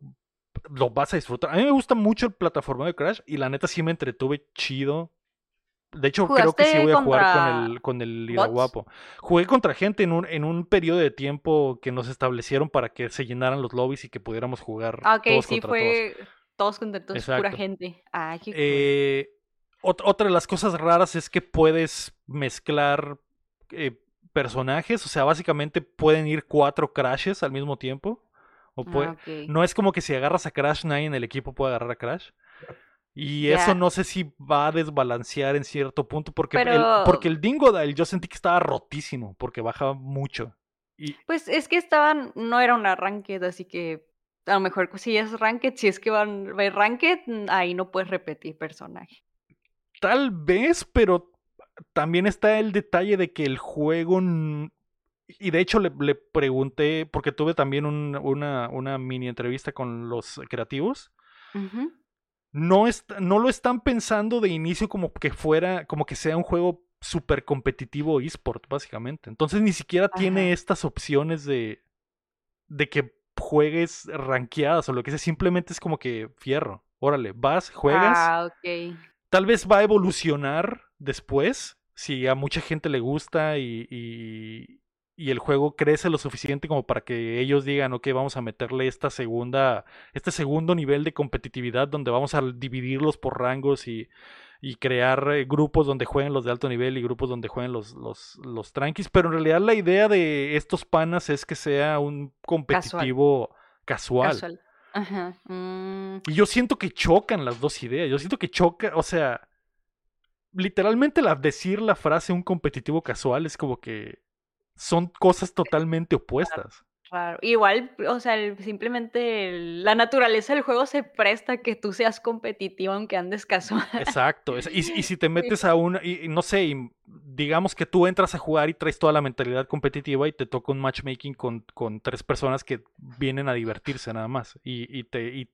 lo vas a disfrutar. A mí me gusta mucho el plataforma de Crash y la neta sí me entretuve chido. De hecho, creo que sí ¿Jugaste voy a jugar con contra el, con el? Iraguapo. Jugué contra gente en un, en un periodo de tiempo que nos establecieron para que se llenaran los lobbies y que pudiéramos jugar Ah, ok, todos sí, contra todos. fue todos pura gente. Ay, qué cool. Eh, ot- otra de las cosas raras es que puedes mezclar eh, personajes, o sea, básicamente pueden ir cuatro crashes al mismo tiempo. O puede- Ah. No es como que si agarras a Crash, nadie en el equipo puede agarrar a Crash. Y eso no sé si va a desbalancear en cierto punto, porque, el, porque el Dingodile yo sentí que estaba rotísimo, porque bajaba mucho. Y Pues es que estaban, no era una ranked, así que a lo mejor si es ranked, si es que van a ranked, mm, ahí no puedes repetir personaje. Tal vez, pero también está el detalle de que el juego. Y de hecho le, le pregunté, porque tuve también un- una, una mini entrevista con los creativos. Ujú. No, no lo están pensando de inicio como que fuera, como que sea un juego súper competitivo eSport, básicamente. Entonces ni siquiera tiene estas opciones de, de que juegues rankeadas o lo que sea. Simplemente es como que fierro. Órale, vas, juegas. Ah, ok. Tal vez va a evolucionar después, si a mucha gente le gusta y, y- y el juego crece lo suficiente como para que ellos digan, ok, vamos a meterle esta segunda, este segundo nivel de competitividad donde vamos a dividirlos por rangos y, y crear eh, grupos donde jueguen los de alto nivel y grupos donde jueguen los, los, los tranquis. Pero en realidad la idea de estos panas es que sea un competitivo casual. Casual. Ajá. mm, Y yo siento que chocan las dos ideas. Yo siento que choca, o sea, literalmente la, decir la frase un competitivo casual es como que son cosas totalmente opuestas. Raro. Igual, o sea, el- simplemente el- la naturaleza del juego se presta a que tú seas competitivo aunque andes casual. Exacto. Y, y si te <laughs> metes a un, y, no sé, y digamos que tú entras a jugar y traes toda la mentalidad competitiva y te toca un matchmaking con, con tres personas que vienen a divertirse nada más. Y, y te, y,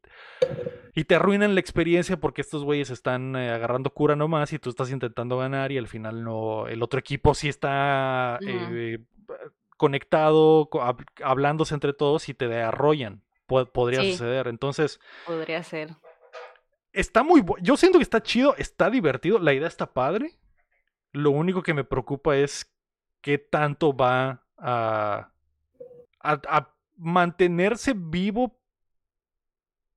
y te arruinan la experiencia porque estos güeyes están eh, agarrando cura nomás y tú estás intentando ganar y al final no, el otro equipo sí está eh, conectado, co- hab- hablándose entre todos y te arrollan. Po- podría Sí. suceder. Entonces, Podría ser. está muy Yo siento que está chido, está divertido, la idea está padre. Lo único que me preocupa es qué tanto va a, a, a mantenerse vivo.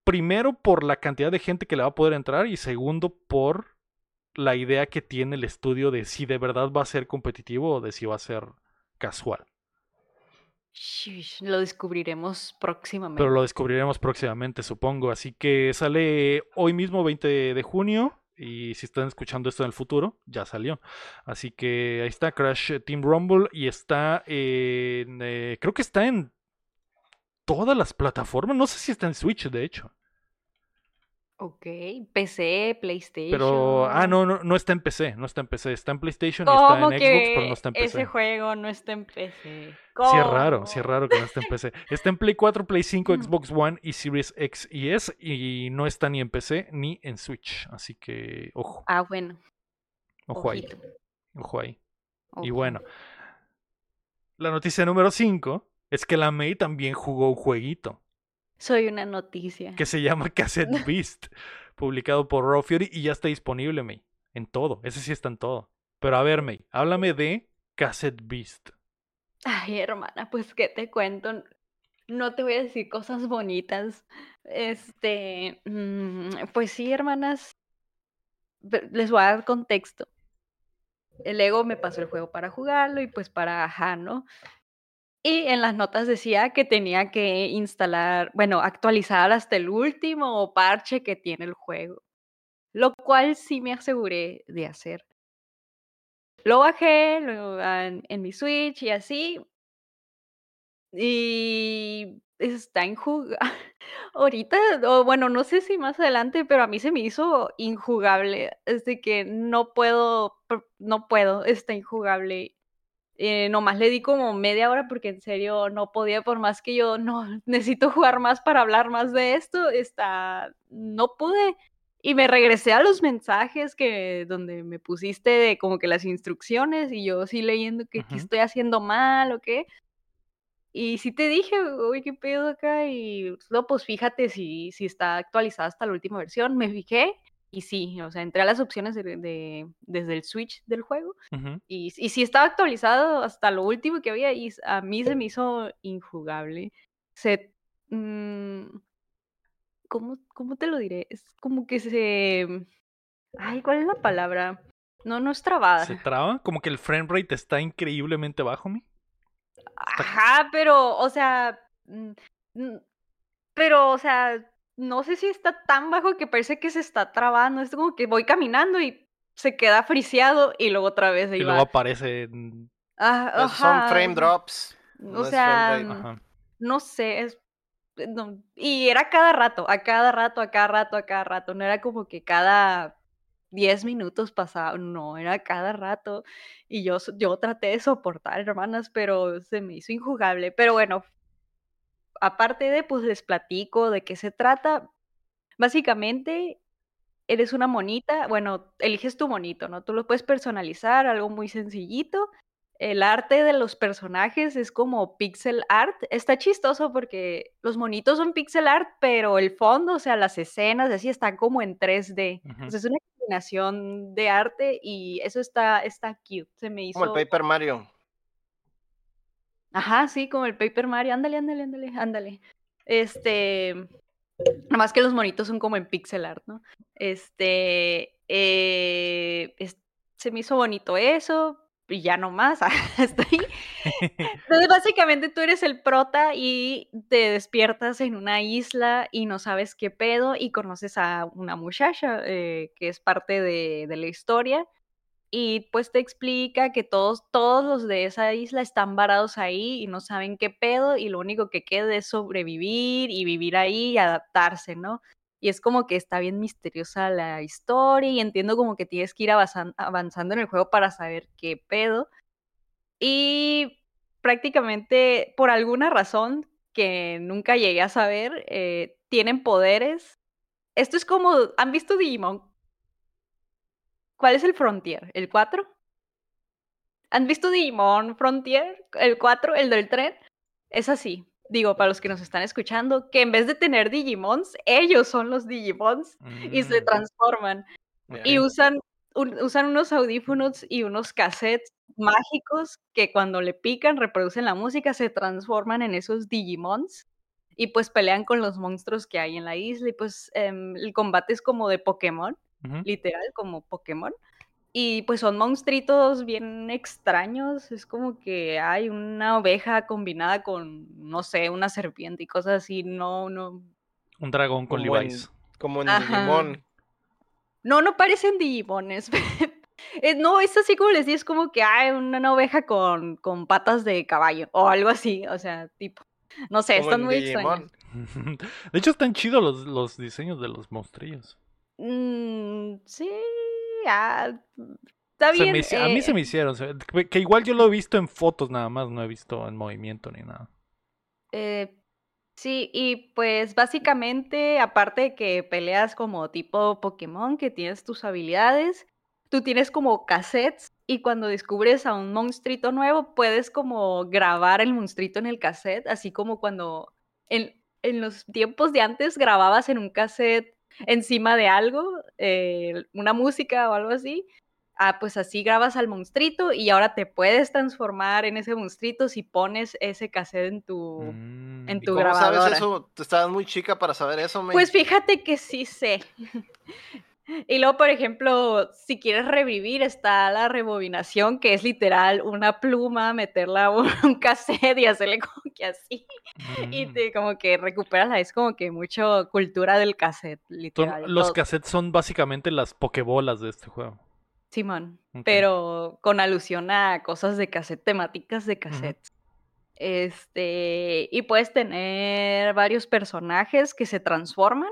Primero por la cantidad de gente que le va a poder entrar y segundo por la idea que tiene el estudio de si de verdad va a ser competitivo o de si va a ser casual. Lo descubriremos próximamente. Pero lo descubriremos próximamente, supongo. Así que sale hoy mismo, 20 de junio. Y si están escuchando esto en el futuro, ya salió. Así que ahí está Crash Team Rumble. Y está en. eh, creo que está en todas las plataformas. No sé si está en Switch, de hecho. Ok, PC, PlayStation. Pero. Ah, no, no, no está en PC. No está en PC. Está en PlayStation y está ¿Cómo en Xbox, pero no está en PC. ese juego no está en PC? Sí es raro, sí es ¿Cómo? raro que no esté en PC. Está en Play 4, Play 5, Mm. <laughs> Xbox One y Series X y S y no está ni en PC ni en Switch. Así que ojo, Ah, bueno. ojo ahí, ojo ahí. Y bueno, la noticia número 5 es que la May también jugó un jueguito Soy una noticia. que se llama Cassette <laughs> Beast, publicado por Raw Fury y ya está disponible, May, en todo. Ese sí está en todo. Pero a ver, May, háblame de Cassette Beast. Ay, hermana, pues qué te cuento. No te voy a decir cosas bonitas. Este, mm, pues sí, hermanas. Les voy a dar contexto. El ego me pasó el juego para jugarlo y pues para ajá, ¿no? Y en las notas decía que tenía que instalar, bueno, actualizar hasta el último parche que tiene el juego. Lo cual sí me aseguré de hacer. Lo bajé en, mi Switch y así. Y está injugable. <laughs> Ahorita, o bueno, no sé si más adelante, pero a mí se me hizo injugable. Es que no puedo, no puedo, está injugable. Eh, nomás le di como media hora porque en serio no podía, por más que yo no <laughs> necesito jugar más para hablar más de esto, está, no pude. Y me regresé a los mensajes que donde me pusiste de como que las instrucciones y yo sí leyendo que estoy haciendo mal o qué. Y sí te dije, oye, ¿qué pedo acá? Y no, pues fíjate si, si está actualizada hasta la última versión. Me fijé y sí, o sea, entré a las opciones de, de- desde el Switch del juego y, y sí estaba actualizado hasta lo último que había y a mí se me hizo injugable. Se, mm, ¿cómo, cómo te lo diré? Es como que se... Ay, ¿cuál es la palabra? No, no es trabada. ¿Se traba? Como que el frame rate está increíblemente bajo, mi. Ajá, pero, o sea, mm, mm, pero, o sea, no sé si está tan bajo que parece que se está trabando. Es como que voy caminando y se queda friseado y luego otra vez Y ahí luego va. aparece. Ah, son frame drops. O no sea, frame no sé, es, eh, no, y era cada rato, a cada rato, a cada rato, a cada rato, no era como que cada 10 minutos pasaba, no, era cada rato, y yo, yo traté de soportar, hermanas, pero se me hizo injugable, pero bueno, aparte de, pues les platico de qué se trata, básicamente eres una monita, bueno, eliges tu monito, ¿no? Tú lo puedes personalizar, algo muy sencillito. El arte de los personajes es como pixel art. Está chistoso porque los monitos son pixel art, pero el fondo, o sea, las escenas, así están como en 3D. Ujú. O sea, es una combinación de arte y eso está, está cute. Se me hizo. Como el Paper Mario. Ajá, sí, como el Paper Mario. Ándale, ándale, ándale, ándale. Este. Nomás que los monitos son como en pixel art, ¿no? Este. eh, es- se me hizo bonito eso. Y ya no más. <laughs> Hasta <laughs> ahí. Entonces, básicamente tú eres el prota y te despiertas en una isla y no sabes qué pedo y conoces a una muchacha eh, que es parte de, de la historia y pues te explica que todos, todos los de esa isla están varados ahí y no saben qué pedo y lo único que queda es sobrevivir y vivir ahí y adaptarse, ¿no? Y es como que está bien misteriosa la historia y entiendo como que tienes que ir avanzando en el juego para saber qué pedo. Y prácticamente por alguna razón que nunca llegué a saber, eh, tienen poderes. Esto es como, ¿han visto Digimon? ¿Cuál es el Frontier? ¿El 4? ¿Han visto Digimon Frontier? ¿El 4? ¿El del tren? Es así. Digo, para los que nos están escuchando, que en vez de tener Digimons, ellos son los Digimons y se mm. transforman. Y usan, usan unos audífonos y unos cassettes mágicos que cuando le pican, reproducen la música, se transforman en esos Digimons y pues pelean con los monstruos que hay en la isla y pues em, el combate es como de Pokémon literal, como Pokémon. Y pues son monstruitos bien extraños. Es como que hay una oveja combinada con, no sé, una serpiente y cosas así. No, no. Un dragón con Levi's. como en Digimon. No, no parecen Digimones. <laughs> no, es así como les digo, es como que hay una, oveja con, con patas de caballo o algo así. O sea, tipo. No sé, están muy extraños. <laughs> De hecho, están chidos los, los diseños de los monstrillos. Mm, sí, ah, está bien. a mí se me eh. hicieron, que igual yo lo he visto en fotos nada más, no he visto en movimiento ni nada. Eh, sí, y pues básicamente, aparte de que peleas como tipo Pokémon, que tienes tus habilidades, tú tienes como cassettes y cuando descubres a un monstruito nuevo, puedes como grabar el monstruito en el cassette, así como cuando en, en los tiempos de antes grababas en un cassette encima de algo, eh, una música o algo así, ah, pues así grabas al monstruito y ahora te puedes transformar en ese monstruito si pones ese cassette en tu, mm. en tu ¿Y cómo sabes eso? Estabas muy chica para saber eso, Pues fíjate que sí sé. <laughs> Y luego, por ejemplo, si quieres revivir, está la rebobinación, que es literal una pluma, meterla a un <laughs> cassette y hacerle como que así. Y mm. te, como que recuperas, es como que mucha cultura del cassette, literal. los cassettes son básicamente las pokebolas de este juego. Simón, pero con alusión a cosas de cassette, temáticas de cassette. Este, y puedes tener varios personajes que se transforman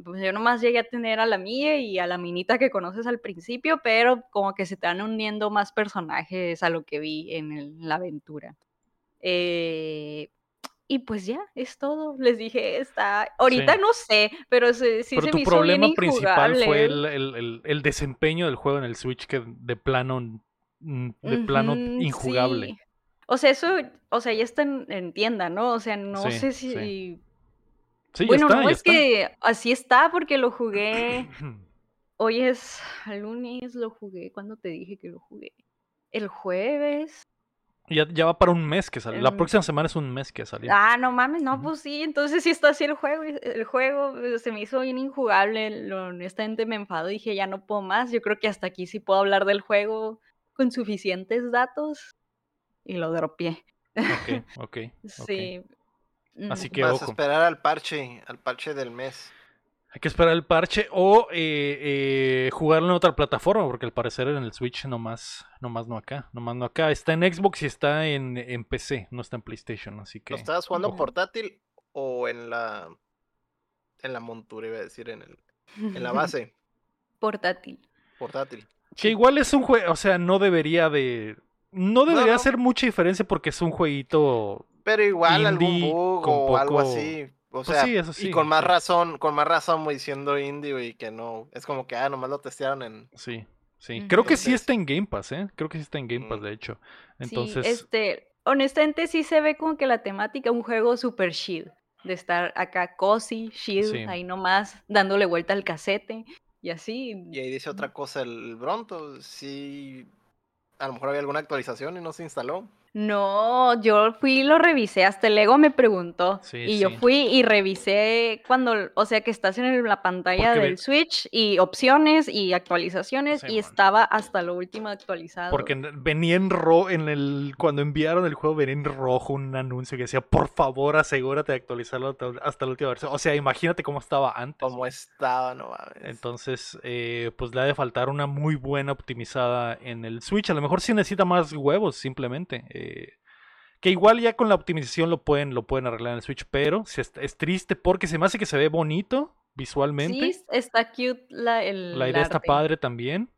pues yo nomás llegué a tener a la mía y a la minita que conoces al principio, pero como que se van uniendo más personajes a lo que vi en, la aventura. Eh, y pues ya, es todo. Les dije, está. Ahorita no sé, pero sí, sí pero tu problema principal fue el, desempeño del juego en el Switch, que de plano, de plano injugable. O sea, eso, o sea, ya está en, tienda, ¿no? O sea, no sé si bueno, no, es que así está porque lo jugué. <clears throat> Hoy es lunes, lo jugué. ¿Cuándo te dije que lo jugué? El jueves. Ya, ya va para un mes que sale. La próxima semana es un mes que salió. Ah, no mames, no, pues sí. Entonces sí está así el juego. El juego eh, se me hizo bien injugable. Lo, honestamente me enfado. Dije, ya no puedo más. Yo creo que hasta aquí sí puedo hablar del juego con suficientes datos. Y lo dropié. Ok, ok. <laughs> sí. Así que Vas a esperar al parche, al parche del mes. Hay que esperar el parche o eh, eh, jugarlo en otra plataforma, porque al parecer en el Switch nomás, nomás no acá, nomás no acá. Está en Xbox y está en, en PC, no está en PlayStation, así que. ¿Lo estabas jugando portátil o en la en la montura, iba a decir, en el en la <laughs> base? portátil. Portátil. Que igual es un juego, o sea, no debería de. No debería hacer mucha diferencia porque es un jueguito pero igual algún bug o algo así. O pues sea, y con más razón, con más razón diciendo indie, y que no, es como que, ah, nomás lo testearon en... Sí, sí. Creo que sí está en Game Pass, ¿eh? Creo que sí está en Game Pass, mm. de hecho. Entonces... Sí, este, honestamente sí se ve como que la temática, un juego super chill, de estar acá cozy, chill, ahí nomás, dándole vuelta al casete, y así. Y ahí dice otra cosa el Bronto, sí, a lo mejor había alguna actualización y no se instaló. No, yo fui y lo revisé, hasta el Ego me preguntó. Sí, y yo fui y revisé cuando, o sea, que estás en la pantalla Porque ve- del Switch y opciones y actualizaciones y estaba hasta lo último actualizado. Porque en- venía en rojo, en el, cuando enviaron el juego venía en rojo un anuncio que decía, por favor asegúrate de actualizarlo hasta- hasta la última versión. O sea, imagínate cómo estaba antes. Como estaba, no mames. Entonces, eh, pues le ha de faltar una muy buena optimizada en el Switch. A lo mejor sí necesita más huevos, simplemente. eh, que igual ya con la optimización lo pueden, lo pueden arreglar en el Switch, pero es, es triste porque se me hace que se ve bonito visualmente. Sí, está cute la, el la idea está arte. padre también.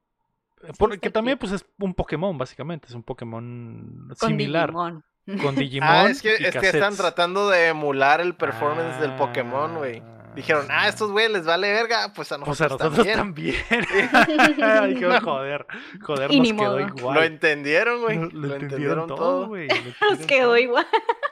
Eh, Sí, Porque también cute. pues es un Pokémon, básicamente. Es un Pokémon Con similar. Digimon. Con <laughs> Digimon. Ah, es que, y es que están tratando de emular el performance del Pokémon, güey. Dijeron, ah, estos güeyes les vale verga, pues a Pues a nosotros, nosotros también. también. <laughs> Dijeron, joder, joder, Y nos quedó modo. igual. Lo entendieron, güey. Lo, Lo, lo entendieron todo. güey. <laughs> Nos quedó todo. igual.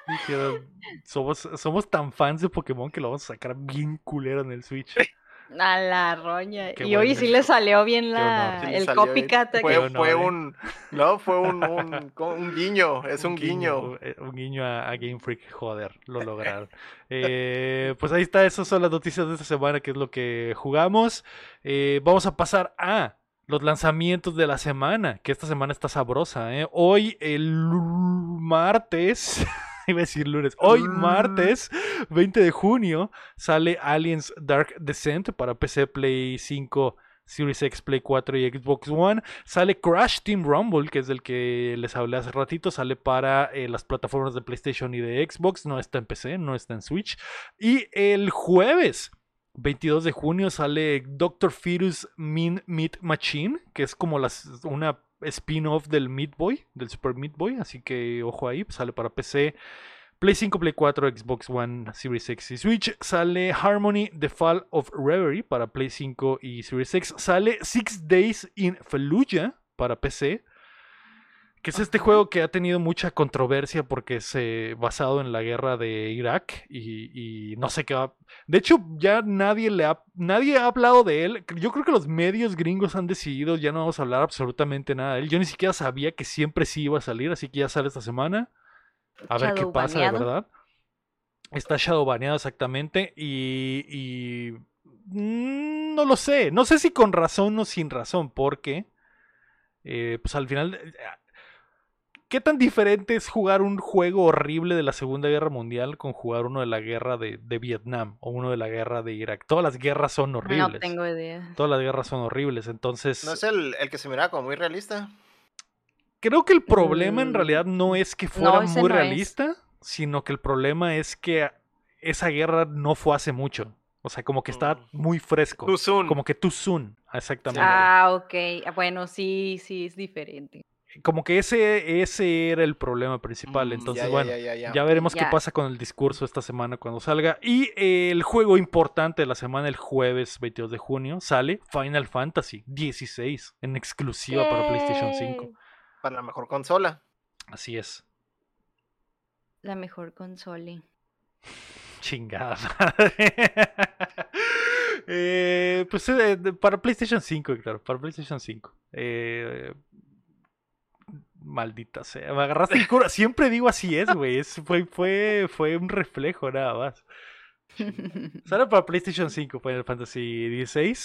Dijeron, somos, somos tan fans de Pokémon que lo vamos a sacar bien culero en el Switch. <laughs> A la roña. Qué y hoy sí le salió bien la. Sí el copycat. Fue, honor, fue eh. un. No, fue un, un, guiño. Es un, guiño. eh, Un guiño a, a Game Freak. Joder, lo lograron. <laughs> Eh, pues ahí está, esas son las noticias de esta semana, que es lo que jugamos. Eh, vamos a pasar a los lanzamientos de la semana, que esta semana está sabrosa. ¿eh? Hoy, el martes, <laughs> iba a decir lunes, hoy martes 20 de junio sale Aliens Dark Descent para PC, Play 5, Series X, Play 4 y Xbox One. Sale Crash Team Rumble, que es del que les hablé hace ratito. Sale para eh, las plataformas de PlayStation y de Xbox. No está en PC, no está en Switch. Y el jueves 22 de junio sale Doctor Fetus Mean Meat Machine, que es como las, una spin-off del Meat Boy, del Super Meat Boy. Así que ojo ahí, sale para PC. Play 5, Play 4, Xbox One, Series X y Switch. Sale Harmony The Fall of Reverie para Play 5 y Series X. Sale Six Days in Fallujah para PC. Que es este juego que ha tenido mucha controversia porque es eh, basado en la guerra de Irak y, y no sé qué va. De hecho, ya nadie le ha, nadie ha hablado de él. Yo creo que los medios gringos han decidido ya no vamos a hablar absolutamente nada de él. Yo ni siquiera sabía que siempre sí iba a salir, así que ya sale esta semana. A ver qué pasa de verdad. Está shadow baneado exactamente y, y no lo sé. No sé si con razón o sin razón, porque eh, pues al final eh, ¿Qué tan diferente es jugar un juego horrible de la Segunda Guerra Mundial con jugar uno de la guerra de, de Vietnam o uno de la guerra de Irak? Todas las guerras son horribles. No tengo idea. Todas las guerras son horribles. Entonces, ¿No es el, el que se miraba como muy realista? creo que el problema en Mm, realidad no es que fuera muy no es. realista, sino que el problema es que esa guerra no fue hace mucho. O sea, como que está Mm. muy fresco. Too soon. Como que too soon, exactamente. Ah, ok. Ah, Bueno, sí, sí, es diferente. Como que ese, ese era el problema principal. Mm, Entonces, ya, bueno, ya, ya, ya. Ya veremos qué pasa con el discurso esta semana cuando salga. Y eh, el juego importante de la semana, el jueves 22 de junio, sale Final Fantasy 16 en exclusiva para PlayStation 5. Yay. Para la mejor consola. Así es. La mejor consola. Chingada madre. <laughs> Eh, pues eh, para PlayStation 5, claro, para PlayStation 5. Eh, maldita sea, me agarraste en cura. Siempre digo así es, güey. es- fue, fue, fue un reflejo nada más. <laughs> Sale para PlayStation 5 Final Fantasy XVI.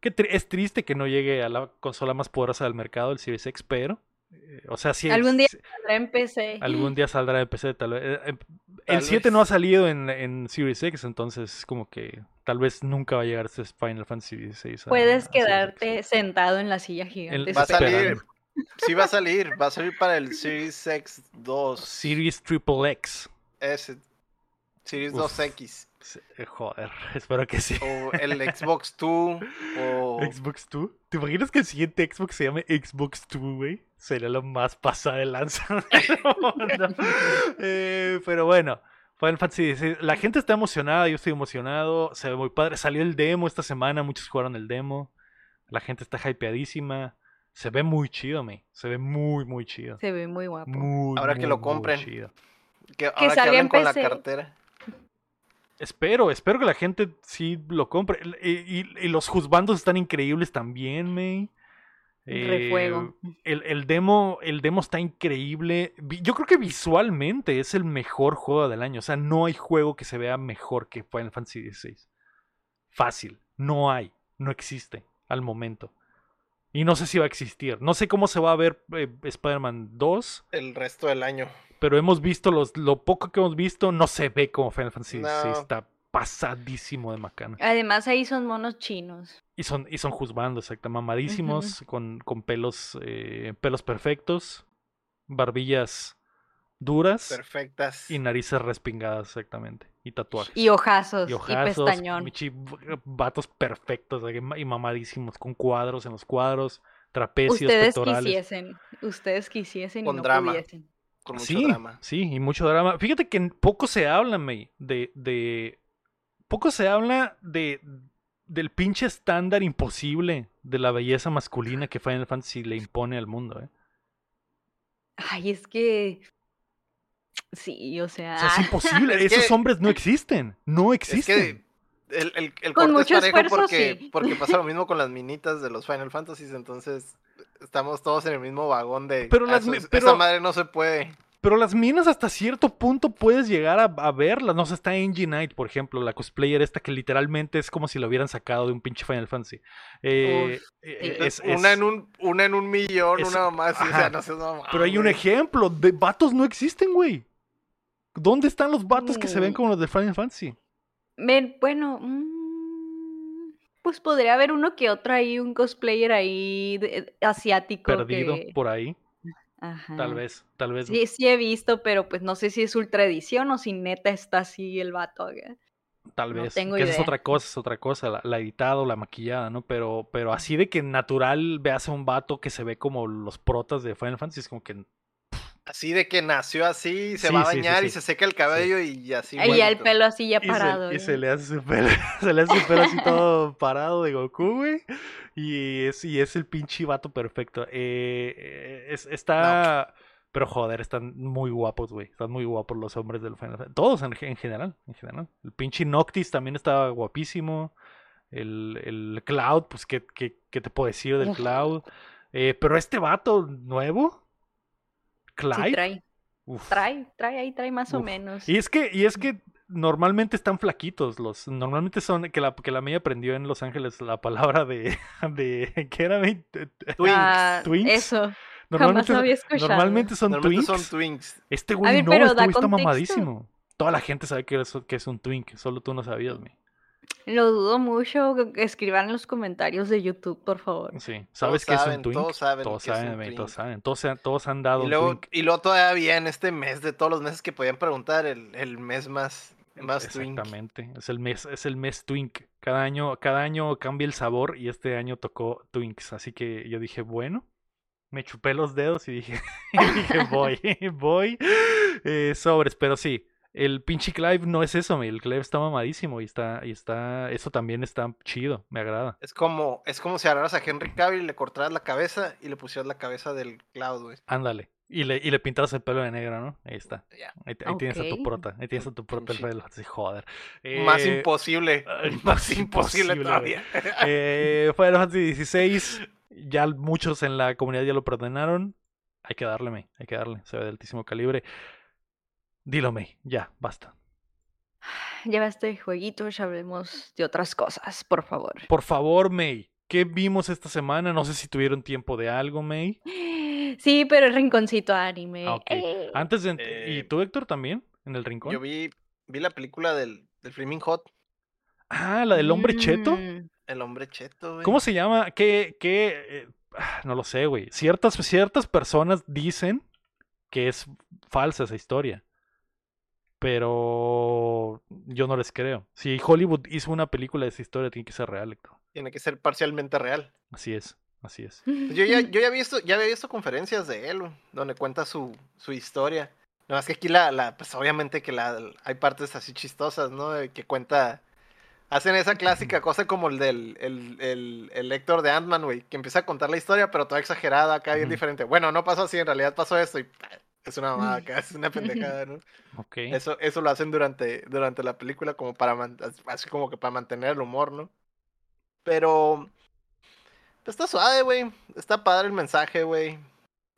Que tri- es triste que no llegue a la consola más poderosa del mercado, el Series X, pero. eh, o sea. Algún día Saldrá en PC. algún día saldrá en PC, tal vez. Eh, eh, Tal El 7 no ha salido en, en Series X, entonces como que tal vez nunca va a llegar este Final Fantasy XVI. Puedes a quedarte sentado en la silla gigante. Va a salir. Sí va a salir. Va a salir para el Series X2. Series Triple X. Series Uf. 2X. Sí, eh, Joder, <laughs> espero que sí. O el Xbox 2. O. Xbox 2. ¿Te imaginas que el siguiente Xbox se llame Xbox 2, güey? Sería lo más pasada de lanza. <laughs> Eh, pero bueno, Final Fantasy XVI. La gente está emocionada, yo estoy emocionado. Se ve muy padre. Salió el demo esta semana, muchos jugaron el demo. La gente está hypeadísima. Se ve muy chido, me. Se ve muy, muy chido. Se ve muy guapo. Muy, Ahora que muy, lo muy compren. chido. Que ahora que salga hablen en con la cartera. Espero, espero que la gente sí lo compre. Y, y- y los juzbandos están increíbles también, May. Refuego. Eh, el, el demo, el demo está increíble. Yo creo que visualmente es el mejor juego del año. O sea, no hay juego que se vea mejor que Final Fantasy XVI. Fácil. No hay. No existe al momento. Y no sé si va a existir. No sé cómo se va a ver eh, Spider-Man 2. El resto del año. Pero hemos visto los, lo poco que hemos visto. No se ve como Final Fantasy. Está pasadísimo de macana. Además, ahí son monos chinos. Y son, y son juzgando, exacto, mamadísimos, con, con pelos, eh, pelos perfectos, barbillas duras Perfectas. y narices respingadas, exactamente. Y tatuajes. Y ojazos. Y Y, ojazos, pestañón. michi- vatos perfectos y mamadísimos, con cuadros en los cuadros, trapecios, Ustedes pectorales. quisiesen. Ustedes quisiesen Con y no drama. pudiesen. Con mucho Sí, drama. sí, y mucho drama. Fíjate que poco se habla, May, de, de... Poco se habla de del pinche estándar imposible de la belleza masculina que Final Fantasy le impone al mundo, ¿eh? Ay, es que. Sí, o sea. O sea, es imposible. <laughs> Es Esos que- hombres no existen. No Es existen. que el, el, el Con corte mucho es parejo esfuerzo, porque, sí. porque pasa lo <laughs> mismo con las minitas de los Final Fantasies, entonces estamos todos en el mismo vagón de Pero "Ah, las eso- mi- esa pero- madre no se puede. Pero las minas hasta cierto punto puedes llegar a, a verlas. No sé, está Angie Knight, por ejemplo, la cosplayer esta que literalmente es como si lo hubieran sacado de un pinche Final Fantasy. Eh, Uf, eh, es- una es- en un una en un millón, es- una más, o ajá. sea, no sé, no Pero hay un ejemplo. De vatos no existen, güey. ¿Dónde están los vatos que se ven Mm. como los de Final Fantasy? Men, bueno. mm, pues podría haber uno que otro ahí, un cosplayer ahí de- asiático. Perdido que- por ahí. Ajá. Tal vez, tal vez. Sí, sí he visto, pero pues no sé si es ultra edición o si neta está así el vato. Tal no vez. tengo que esa es otra cosa, es otra cosa. La, la editada o la maquillada, ¿no? Pero, pero así de que natural veas a un vato que se ve como los protas de Final Fantasy, es como que. Así de que nació así, se Sí, va a sí, sí, bañar y se seca el cabello y así. Ahí ya el pelo así ya Y se, parado. y se le hace su pelo, <laughs> se le hace su pelo así todo parado de Goku, güey. Y es, y es el pinche vato perfecto. Eh, es- está. Pero joder, están muy guapos, güey. Están muy guapos los hombres del Final Fantasy. Todos en, en general, en general. El pinche Noctis también estaba guapísimo. El, el Cloud, pues, ¿qué, qué, qué te puedo decir del. Cloud? Eh, pero este vato nuevo, Sí, trae, uf. trae, trae ahí, trae más o menos. Y es que, y es que normalmente están flaquitos los, normalmente son, que la, que la media aprendió en Los Ángeles la palabra de, <laughs> de, ¿qué era? güey? Twinks. Ah, Twinks. Eso. Normalmente, lo había escuchado. normalmente son Normalmente twinks. son twinks. Este güey ver, no, pero este da güey está contexto. mamadísimo. Toda la gente sabe que es, que es un twink, solo tú no sabías, güey. Lo dudo mucho. Escriban en los comentarios de YouTube, por favor. Sí, ¿sabes que es un saben, twink? todos saben Todos que es saben, un todos twink. saben. Todos, se- todos han dado Y un luego, twink. y luego todavía en este mes de todos los meses que podían preguntar, el, el mes más, más twink. Exactamente, es el mes, es el mes Twink. Cada año, cada año cambia el sabor y este año tocó Twinks. Así que yo dije, bueno, me chupé los dedos y dije, <laughs> y dije <laughs> voy, voy. eh, sobres, pero sí. El pinche Clive no es eso, el Clive está mamadísimo y está, y está, eso también está chido, me agrada. Es como, es como si agarraras a Henry Cavill y le cortaras la cabeza y le pusieras la cabeza del Cloud, güey. Ándale. Y le, y le pintaras el pelo de negro, ¿no? Ahí está. Ya. Ahí, ahí tienes a tu prota. Ahí tienes a tu prota el pelo. Sí, joder. más Eh, imposible. <laughs> más imposible, imposible, todavía. <laughs> Eh, Final Fantasy XVI, ya muchos en la comunidad ya lo perdonaron. Hay que darle, May, hay que darle. Se ve de altísimo calibre. Dilo, May, ya, basta. Ya basta de jueguitos, hablemos de otras cosas, por favor. Por favor, May, ¿qué vimos esta semana? No sé si tuvieron tiempo de algo, May. Sí, pero el rinconcito anime. Ah, eh. Antes de... ¿Y Eh, tú, Héctor, también? ¿En el rincón? Yo vi, vi la película del, del Flaming Hot, Ah, la del hombre cheto. Mm, el hombre cheto, güey. ¿Cómo se llama? ¿Qué, qué? eh, ah, no lo sé, güey. Ciertas, ciertas personas dicen que es falsa esa historia. Pero yo no les creo. Si Hollywood hizo una película de esa historia, tiene que ser real, Héctor. Tiene que ser parcialmente real. Así es, así es. Pues <laughs> Yo ya, yo ya había visto, ya había visto conferencias de él, donde cuenta su, su historia. Nada más que aquí la, la, pues obviamente que la, hay partes así chistosas, ¿no? Que cuenta. Hacen esa clásica <clears throat> cosa como el del el, el, el Héctor de Ant-Man, güey, que empieza a contar la historia, pero toda exagerada, acá bien diferente. Bueno, no pasó así, en realidad pasó esto y. es una mamada acá, es una pendejada, ¿no? <laughs> Ok. Eso, eso lo hacen durante, durante la película como para así como que para mantener el humor, ¿no? Pero, Está suave, güey. Está padre el mensaje, güey.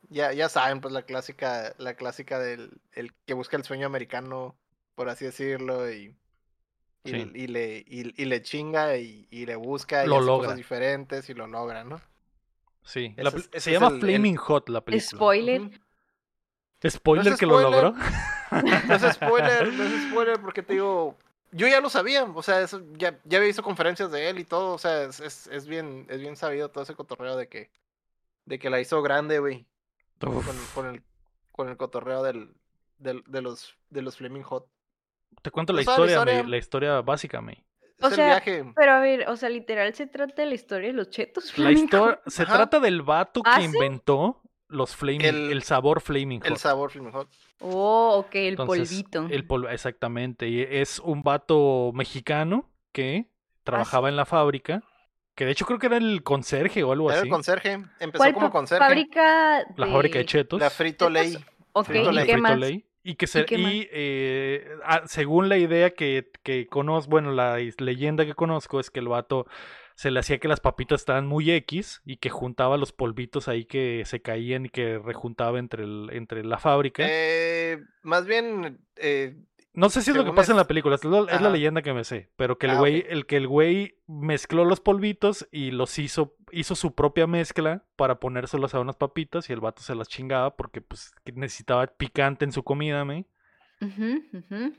Ya, ya saben, pues la clásica, la clásica del el que busca el sueño americano, por así decirlo, y, y, Sí. y le, y, y le chinga y, y le busca y Lo hace logra. cosas diferentes y lo logra, ¿no? Sí. La es- se llama el- el- Flaming Hot la película. Spoiler. Spoiler No es que lo logró. <laughs> No es spoiler, no es spoiler porque te digo, yo ya lo sabía, o sea, eso, ya, ya había visto conferencias de él y todo, o sea, es, es, es bien, es bien sabido todo ese cotorreo de que, de que la hizo grande, güey, con, con el, con el cotorreo del, del, de los, de los Flaming Hot. te cuento la ¿no sabes la historia, historia? la historia básica, May. Es O sea, viaje. Pero a ver, o sea, literal se trata de la historia de los chetos. La historia se Ajá. trata del vato ¿Ah, que sí? inventó los flaming, el, El- sabor Flaming Hot. El sabor Flaming Hot. Oh, ok, el Entonces, polvito. El polvo, exactamente. Y es un vato mexicano ¿Ah, que trabajaba en la fábrica. Que de hecho creo que era el conserje o algo Era así. el conserje, empezó ¿Cuál como conserje. fábrica La fábrica de chetos. La Frito Lay. Ok, Frito ¿y Lay. qué más? Frito-Lay, Y que se, y, eh, ah, según la idea que, que conozco, bueno, la leyenda que conozco es que el vato se le hacía que las papitas estaban muy X y que juntaba los polvitos ahí que se caían y que rejuntaba entre, el, entre la fábrica. Eh, más bien, eh, No sé si es lo que pasa en la película, es, lo- es la leyenda que me sé, pero que el Ah, güey, el que el güey mezcló los polvitos y los hizo, hizo su propia mezcla para ponérselos a unas papitas y el vato se las chingaba porque pues necesitaba picante en su comida, me. Ujú, ujú.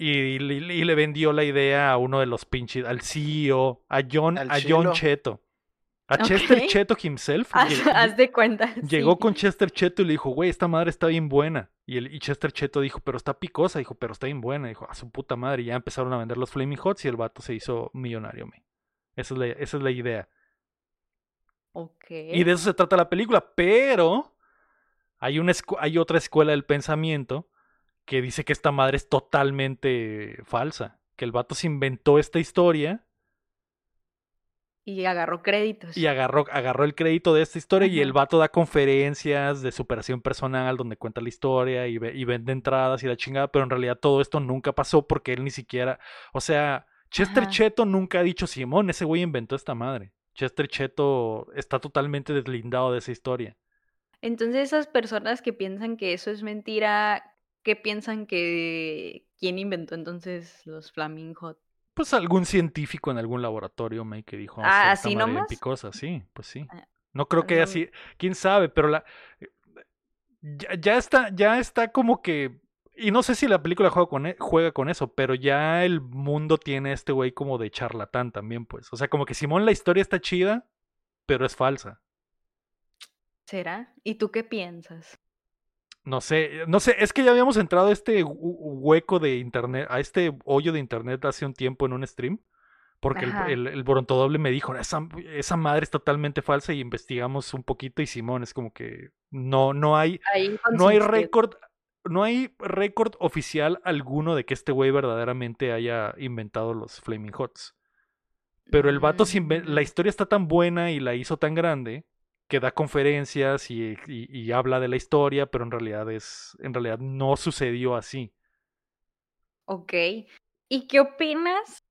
Y, le- y le vendió la idea a uno de los pinches, al CEO, a John, Al a John. Cheto. A Chester. Cheto himself. Haz, llegó- haz de cuenta. <laughs> Llegó sí. con Chester Cheto y le dijo, güey, esta madre está bien buena. Y, el, y Chester Cheto dijo, pero está picosa. Dijo, pero está bien buena. Dijo, a su puta madre. Y ya empezaron a vender los Flaming Hots y el vato se hizo millonario, me. Esa es la, esa es la idea. Ok. Y de eso se trata la película. Pero hay, una escu- hay otra escuela del pensamiento que dice que esta madre es totalmente falsa. Que el vato se inventó esta historia Y agarró créditos. y agarró, agarró el crédito de esta historia y el vato da conferencias de superación personal donde cuenta la historia y, ve- y vende entradas y la chingada, pero en realidad todo esto nunca pasó porque él ni siquiera, o sea, Chester Ajá. Cheto nunca ha dicho, Simón, ese güey inventó esta madre. Chester Cheto está totalmente deslindado de esa historia. Entonces esas personas que piensan que eso es mentira, ¿qué piensan que quién inventó entonces los Flaming Hot? Pues algún científico en algún laboratorio, me que dijo, Ah, "Sí, esta ¿así nomás? picosa, sí, pues sí. Ah, No creo que así, quién sabe, pero la ya, ya está, ya está como que y no sé si la película juega con, e- juega con eso, pero ya el mundo tiene este güey como de charlatán también, pues. O sea, como que Simón la historia está chida, pero es falsa. ¿Será? ¿Y tú qué piensas? No sé, no sé, es que ya habíamos entrado a este hu- hueco de internet, a este hoyo de internet hace un tiempo en un stream, porque el, el, el Borontodoble me dijo, esa, esa madre es totalmente falsa y investigamos un poquito y Simón es como que no, no hay, Ahí no hay récord, no hay récord oficial alguno de que este güey verdaderamente haya inventado los Flaming Hots. Pero el vato, la Mm, historia está tan buena y la hizo tan grande que da conferencias y, y- y habla de la historia, pero en realidad es, en realidad no sucedió así. Ok. ¿Y qué opinas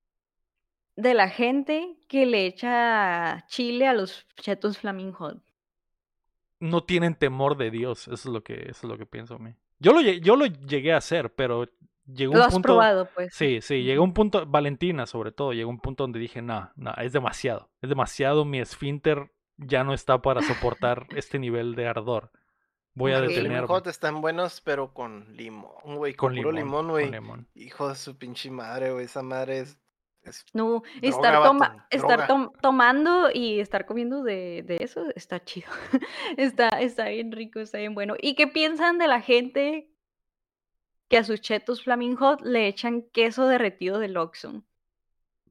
de la gente que le echa chile a los chetos Flaming Hot? No tienen temor de Dios, eso es lo que, eso es lo que pienso a mí. Yo lo, yo lo llegué a hacer, pero llegó ¿Lo un has punto. probado, pues? Sí, sí, llegó un punto, Valentina sobre todo, llegó un punto donde dije, no, no, es demasiado, es demasiado, mi esfínter ya no está para soportar este nivel de ardor. Voy a Ok. los Flaming detenerme. Hot están buenos, pero con limón, güey. Con, Con puro limón, güey. limón. Hijo de su pinche madre, güey. Esa madre es. es- No, Droga, estar, toma- vato, estar droga. tom- tomando y estar comiendo de, de eso está chido. <laughs> está, está bien rico, está bien bueno. ¿Y qué piensan de la gente que a sus chetos Flaming Hot le echan queso derretido del Oxxo?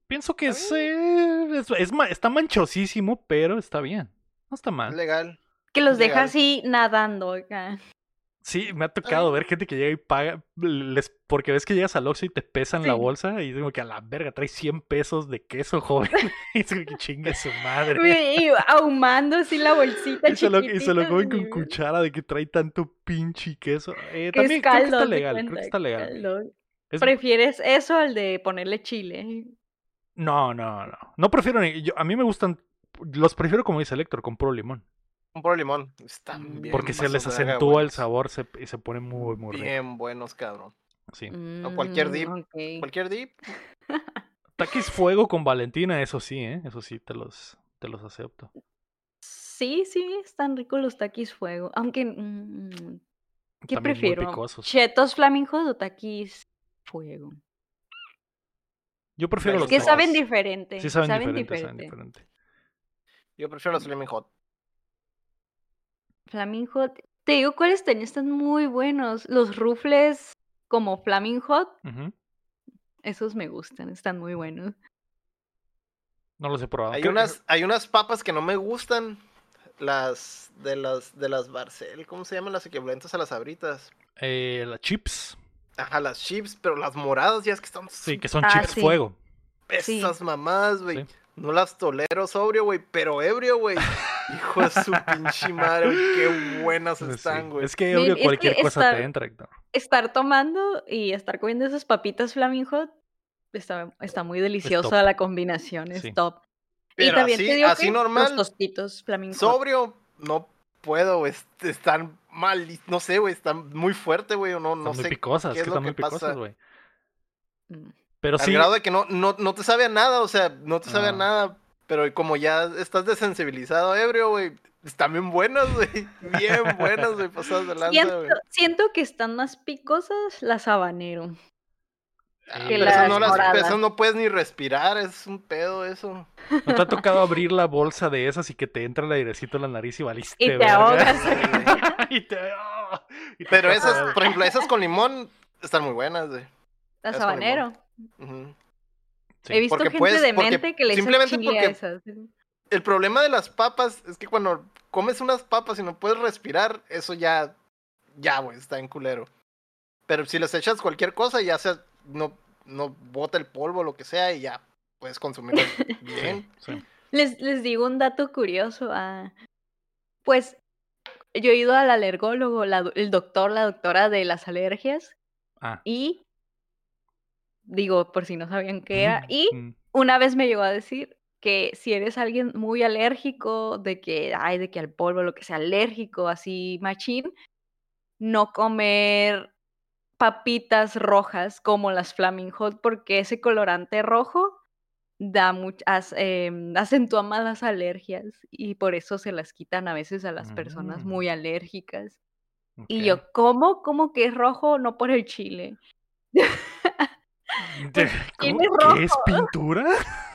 Pienso que es, eh, es- es ma- está manchosísimo, pero está bien. No está es mal. legal. Que los deja Legal. así nadando acá. Sí, me ha tocado ver gente que llega y paga, les, porque ves que llegas al Oxxo y te pesan la bolsa y digo que a la verga trae 100 pesos de queso, <laughs> joven. y como que chingue su madre. Y ahumando así la bolsita Y se, lo, y se lo comen con cuchara de que trae tanto pinche queso. Eh, Que también es creo que está legal, creo que está legal. caldo. Es- ¿Prefieres eso al de ponerle chile? No, no, no. No prefiero ni. yo- a mí me gustan los prefiero como dice Héctor, con puro limón. Un puro limón. Están Mm. bien. Porque se les acentúa el sabor se- y se pone muy, muy rico. Bien buenos, cabrón. Sí. O cualquier Mm, dip, ok. Cualquier dip. <laughs> Taquis fuego con Valentina, eso sí, ¿eh? Eso sí, te los, te los acepto. Sí, sí, están ricos los taquis fuego. Aunque, mm, ¿qué También prefiero? ¿Chetos flamingos o taquis fuego? Yo prefiero Es los que dos. saben diferente. Sí, saben, saben diferente, saben diferente. diferente. Yo prefiero los Flaming Hot. Flaming Hot. Te digo cuáles tenían, están muy buenos. Los rufles como Flaming Hot, esos me gustan, están muy buenos. No los he probado. Hay Creo- unas, hay unas papas que no me gustan. Las de las de las Barcel, ¿cómo se llaman las equivalentes a las abritas? eh, las chips. Ajá, las chips, pero las moradas ya es que están Sí, que son Ah, chips sí. fuego. Sí. esas mamás, güey. Sí. No las tolero sobrio, güey, pero ebrio, güey. Hijo de su pinche madre, güey. Qué buenas Pues están, güey. Es que que cualquier cosa te entra, Héctor. Estar tomando y estar comiendo esas papitas Flaming Hot está, está muy deliciosa la combinación, es Sí. top. Pero y también así- te digo así que normal, los tostitos Flaming Hot. Sobrio, no puedo, güey. est- Están mal, no sé, güey. Están muy fuerte, güey. o No, Están no muy sé. picosas, qué es que lo están muy que picosas, güey. Mm. Pero Al sí, grado de que no, no, no te sabe a nada, o sea, no te sabe a Ah. nada. Pero como ya estás desensibilizado, ebrio, güey. Están bien buenas, güey. <laughs> Bien buenas, güey. Pasadas de lanza, Siento, güey. siento que están más picosas las habanero. Ah, que las no las, esas no puedes ni respirar, es un pedo eso. ¿no te ha tocado abrir la bolsa de esas y que te entra el airecito en la nariz y valiste, Y te ahogas. <laughs> <laughs> y te, y te Pero esas, por ejemplo, esas con limón están muy buenas, güey. Las habanero. Sí. He visto porque gente puedes- porque demente que le simplemente a porque- esas. El problema de las papas es que cuando comes unas papas y no puedes respirar, eso ya, ya, güey, está en culero. Pero si les echas cualquier cosa, ya sea, no, no bota el polvo, lo que sea, y ya puedes consumirlo <laughs> bien. Sí. Les, les digo un dato curioso. ah, Pues yo he ido al alergólogo, la el doctor, la doctora de las alergias, Ah. y digo, por si no sabían qué era, y Mm. una vez me llegó a decir que si eres alguien muy alérgico, de que, ay, de que al polvo, lo que sea alérgico, así machín, no comer papitas rojas como las Flaming Hot, porque ese colorante rojo da muchas, acentúa más las alergias y por eso se las quitan a veces a las personas Mm. muy alérgicas. Y yo, ¿cómo? ¿Cómo que es rojo? No por el chile. <laughs> <laughs> De- ¿Cómo? es ¿Qué es pintura?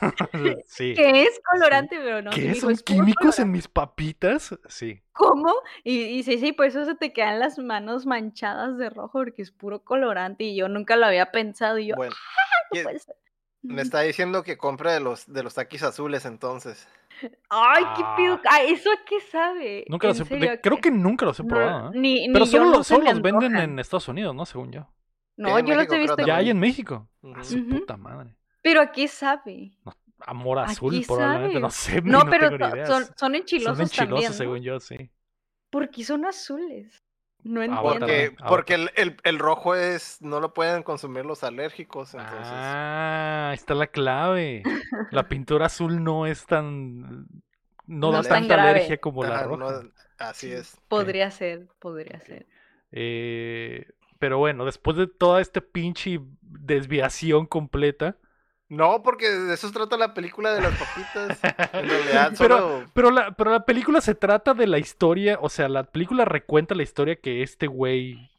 <laughs> <laughs> sí. Que es colorante, pero no. ¿Qué son "Es puro químicos colorante". en mis papitas? Sí. ¿Cómo? Y, y sí, sí, por eso se te quedan las manos manchadas de rojo, porque es puro colorante y yo nunca lo había pensado y yo, Bueno, "No y- puede ser". me está diciendo que compre de los, de los taquis azules entonces. Ay, qué pido. Ah. ¿eso a qué sabe? Nunca los ¿En he, serio de- a creo qué? que nunca los he No, probado. ¿eh? Ni, ni Pero yo solo, no solo los venden en Estados Unidos, ¿no? Según yo. No, yo los México he creo visto también. Ya hay aquí. en México. A su Ujú. puta madre. Pero ¿a qué sabe? Amor azul, Aquí probablemente. No sabe. sé, No, no, pero son, son enchilosos, Son enchilosos, también, ¿no? según yo, sí. ¿Por qué son azules? No entiendo. Porque, el, el, el rojo es, no lo pueden consumir los alérgicos, entonces. Ah, ahí está la clave. La <laughs> pintura azul no es tan. No, No da tanta grave. alergia como la Ajá, roja. no, así es. Podría ser, podría ser. Eh, pero bueno, después de toda esta pinche desviación completa. No, porque de eso se trata la película de las papitas. En realidad, <laughs> Pero- solo. Pero la, pero la película se trata de la historia, o sea, la película recuenta la historia que este güey.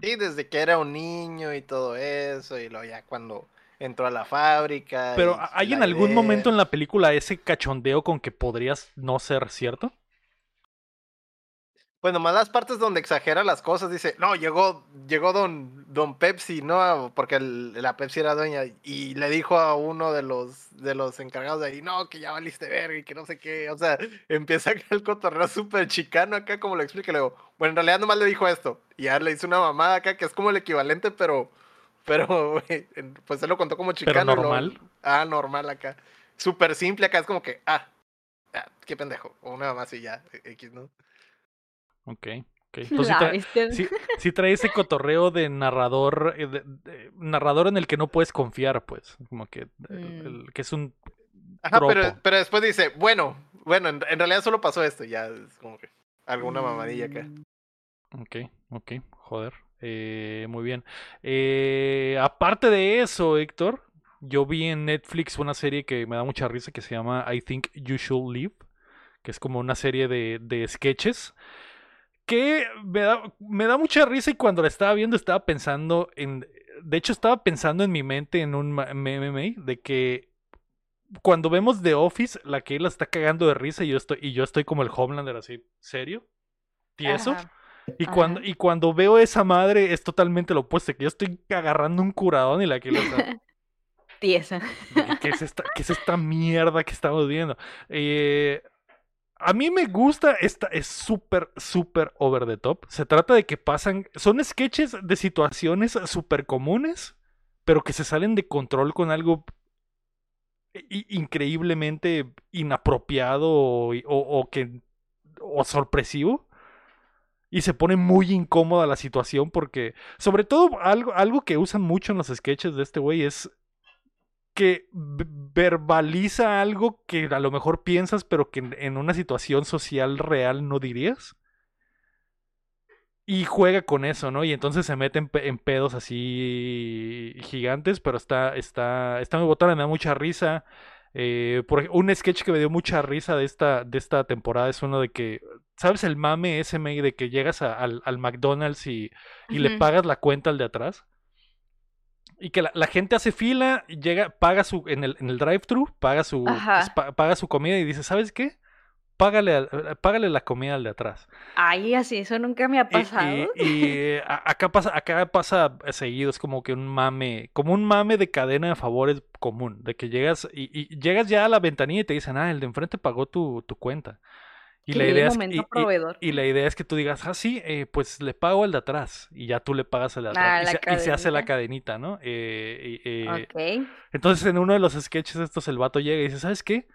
Sí, desde que era un niño y todo eso, y luego ya cuando entró a la fábrica. Pero ¿hay en algún momento en la película ese cachondeo con que podrías no ser cierto? Pues nomás las partes donde exagera las cosas, dice, no, llegó, llegó don, don Pepsi, ¿no? Porque el- la Pepsi era dueña, y le dijo a uno de los, de los encargados de ahí, no, que ya valiste verga y que no sé qué. O sea, <laughs> empieza el cotorreo súper chicano acá, como lo explica, y luego, bueno, en realidad nomás le dijo esto, y ya le hizo una mamada acá, que es como el equivalente, pero, pero, <laughs> pues él lo contó como chicano. luego- normal. ah, normal acá. Súper simple acá, es como que, ah, ah, qué pendejo, o una mamá así ya, X, ¿no? Ok, ok. <laughs> Entonces sí trae, bestia. sí- <laughs> sí trae ese cotorreo de narrador, eh, de- de- narrador en el que no puedes confiar, pues. Como que, el- Mm. el- que es un Ajá, pero, después dice, bueno, bueno, en, en realidad solo pasó esto, ya es como que alguna mamadilla acá. Mm, Ok, ok, joder. Eh, muy bien. Eh, aparte de eso, Héctor, yo vi en Netflix una serie que me da mucha risa que se llama I Think You Should Live, que es como una serie de, de sketches que me da, me da mucha risa y cuando la estaba viendo estaba pensando en... De hecho, estaba pensando en mi mente en un meme de que cuando vemos The Office, la que él la está cagando de risa y yo estoy, y yo estoy como el Homelander así, ¿serio? ¿Tieso? Ajá. Y cuando, y cuando veo esa madre es totalmente lo opuesto, que yo estoy agarrando un curadón y la que lo está... <laughs> Tiesa. ¿Qué es, esta, qué es esta mierda que estamos viendo? Eh, a mí me gusta, esta es súper, súper over the top. Se trata de que pasan, son sketches de situaciones súper comunes, pero que se salen de control con algo increíblemente inapropiado o, o- o que o sorpresivo y se pone muy incómoda la situación porque sobre todo algo, algo que usan mucho en los sketches de este güey es que verbaliza algo que a lo mejor piensas pero que en, en una situación social real no dirías y juega con eso, ¿no? Y entonces se mete en, pe- en pedos así gigantes, pero está, está, está muy botana, me da mucha risa. Eh, por un sketch que me dio mucha risa de esta, de esta temporada es uno de que, ¿sabes el mame ese May, de que llegas a- al, al McDonald's y, y le pagas la cuenta al de atrás? Y que la, la gente hace fila, llega, paga su, en el, en el drive-thru, paga su, pa- paga su comida y dice, ¿sabes qué? Págale, al- págale la comida al de atrás. Ay, así, eso nunca me ha pasado. Y, y a- acá pasa, acá pasa seguido, es como que un mame, como un mame de cadena de favores común, de que llegas y, y llegas ya a la ventanilla y te dicen, ah, el de enfrente pagó tu, tu cuenta. Y la idea es y- y- proveedor. y la idea es que tú digas, ah, sí, eh, pues le pago al de atrás. Y ya tú le pagas al de atrás. Ah, y, se, y se hace la cadenita. ¿no? Eh, eh, Ok. entonces en uno de los sketches estos el vato llega y dice, ¿sabes qué?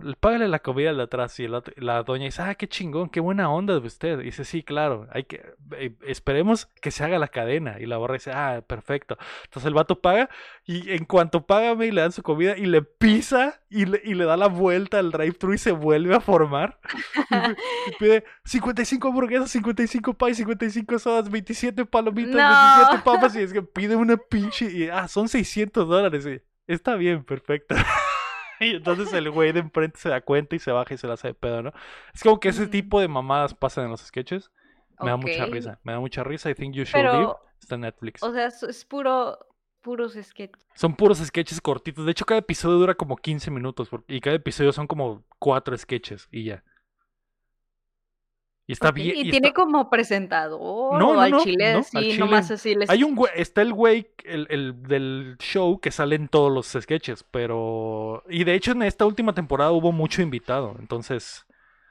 Le- Págale la comida al de atrás. Y la doña dice, ah, qué chingón, qué buena onda de usted. Y dice, sí, claro, hay que, eh, esperemos que se haga la cadena. Y la borra dice, ah, perfecto. Entonces el vato paga y en cuanto paga, me le dan su comida y le pisa y le, y le da la vuelta al drive-thru y se vuelve a formar. Y, pi- y pide 55 hamburguesas, 55 pay, 55 sodas, 27 palomitas, No. 27 papas. Y es que pide una pinche. Y, ah, son 600 dólares. Y, Está bien, perfecto. Y entonces el güey de enfrente se da cuenta y se baja y se la hace de pedo, ¿no? Es como que ese tipo de mamadas pasan en los sketches. Me da mucha risa. Me da mucha risa. I think you should live. Pero, Está en Netflix. o sea, es, es puro, puros sketches. Son puros sketches cortitos. De hecho, cada episodio dura como 15 minutos. por- Y cada episodio son como cuatro sketches y ya. Y está bien. Y y tiene está- como presentador No, no, al no, chile no, así, al chile. nomás así les... Hay un güey, está el güey, el, el del show que sale en todos los sketches, pero... Y de hecho en esta última temporada hubo mucho invitado, entonces...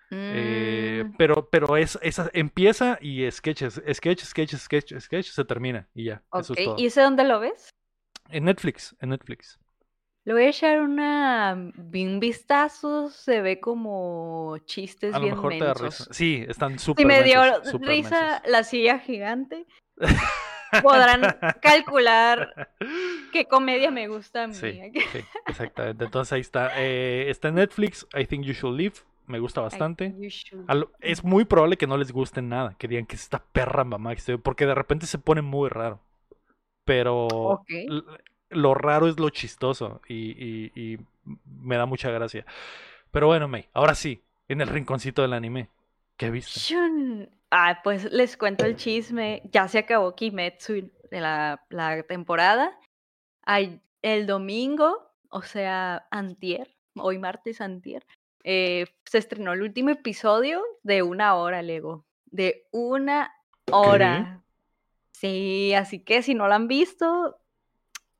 eh, Mm, pero pero es, esa empieza y sketches, sketch, sketch, sketch, sketch, se termina y ya, eso ok, es todo. ¿y ese dónde lo ves? En Netflix, en Netflix. Le voy a echar una, un vistazo, se ve como chistes A lo bien mejor te da risa. Sí, están Si súper me dio mensos, risa mensos. la silla gigante, <laughs> podrán calcular <laughs> qué comedia me gusta a mí. Sí, sí, <laughs> exactamente. Entonces ahí está. eh, está en Netflix, I Think You Should Live. Me gusta bastante. lo- es muy probable que no les guste nada, que digan que es esta perra mamá porque de repente se pone muy raro. Pero Ok. Lo raro es lo chistoso y, y- y me da mucha gracia. Pero bueno, May, ahora sí, en el rinconcito del anime. ¿Qué viste? Shun. Ah, pues les cuento el chisme. Ya se acabó Kimetsu de la, la temporada. Ay- el domingo, o sea, antier, hoy martes antier, eh, se estrenó el último episodio de una hora, Lego. De una hora. Sí, así que si no lo han visto,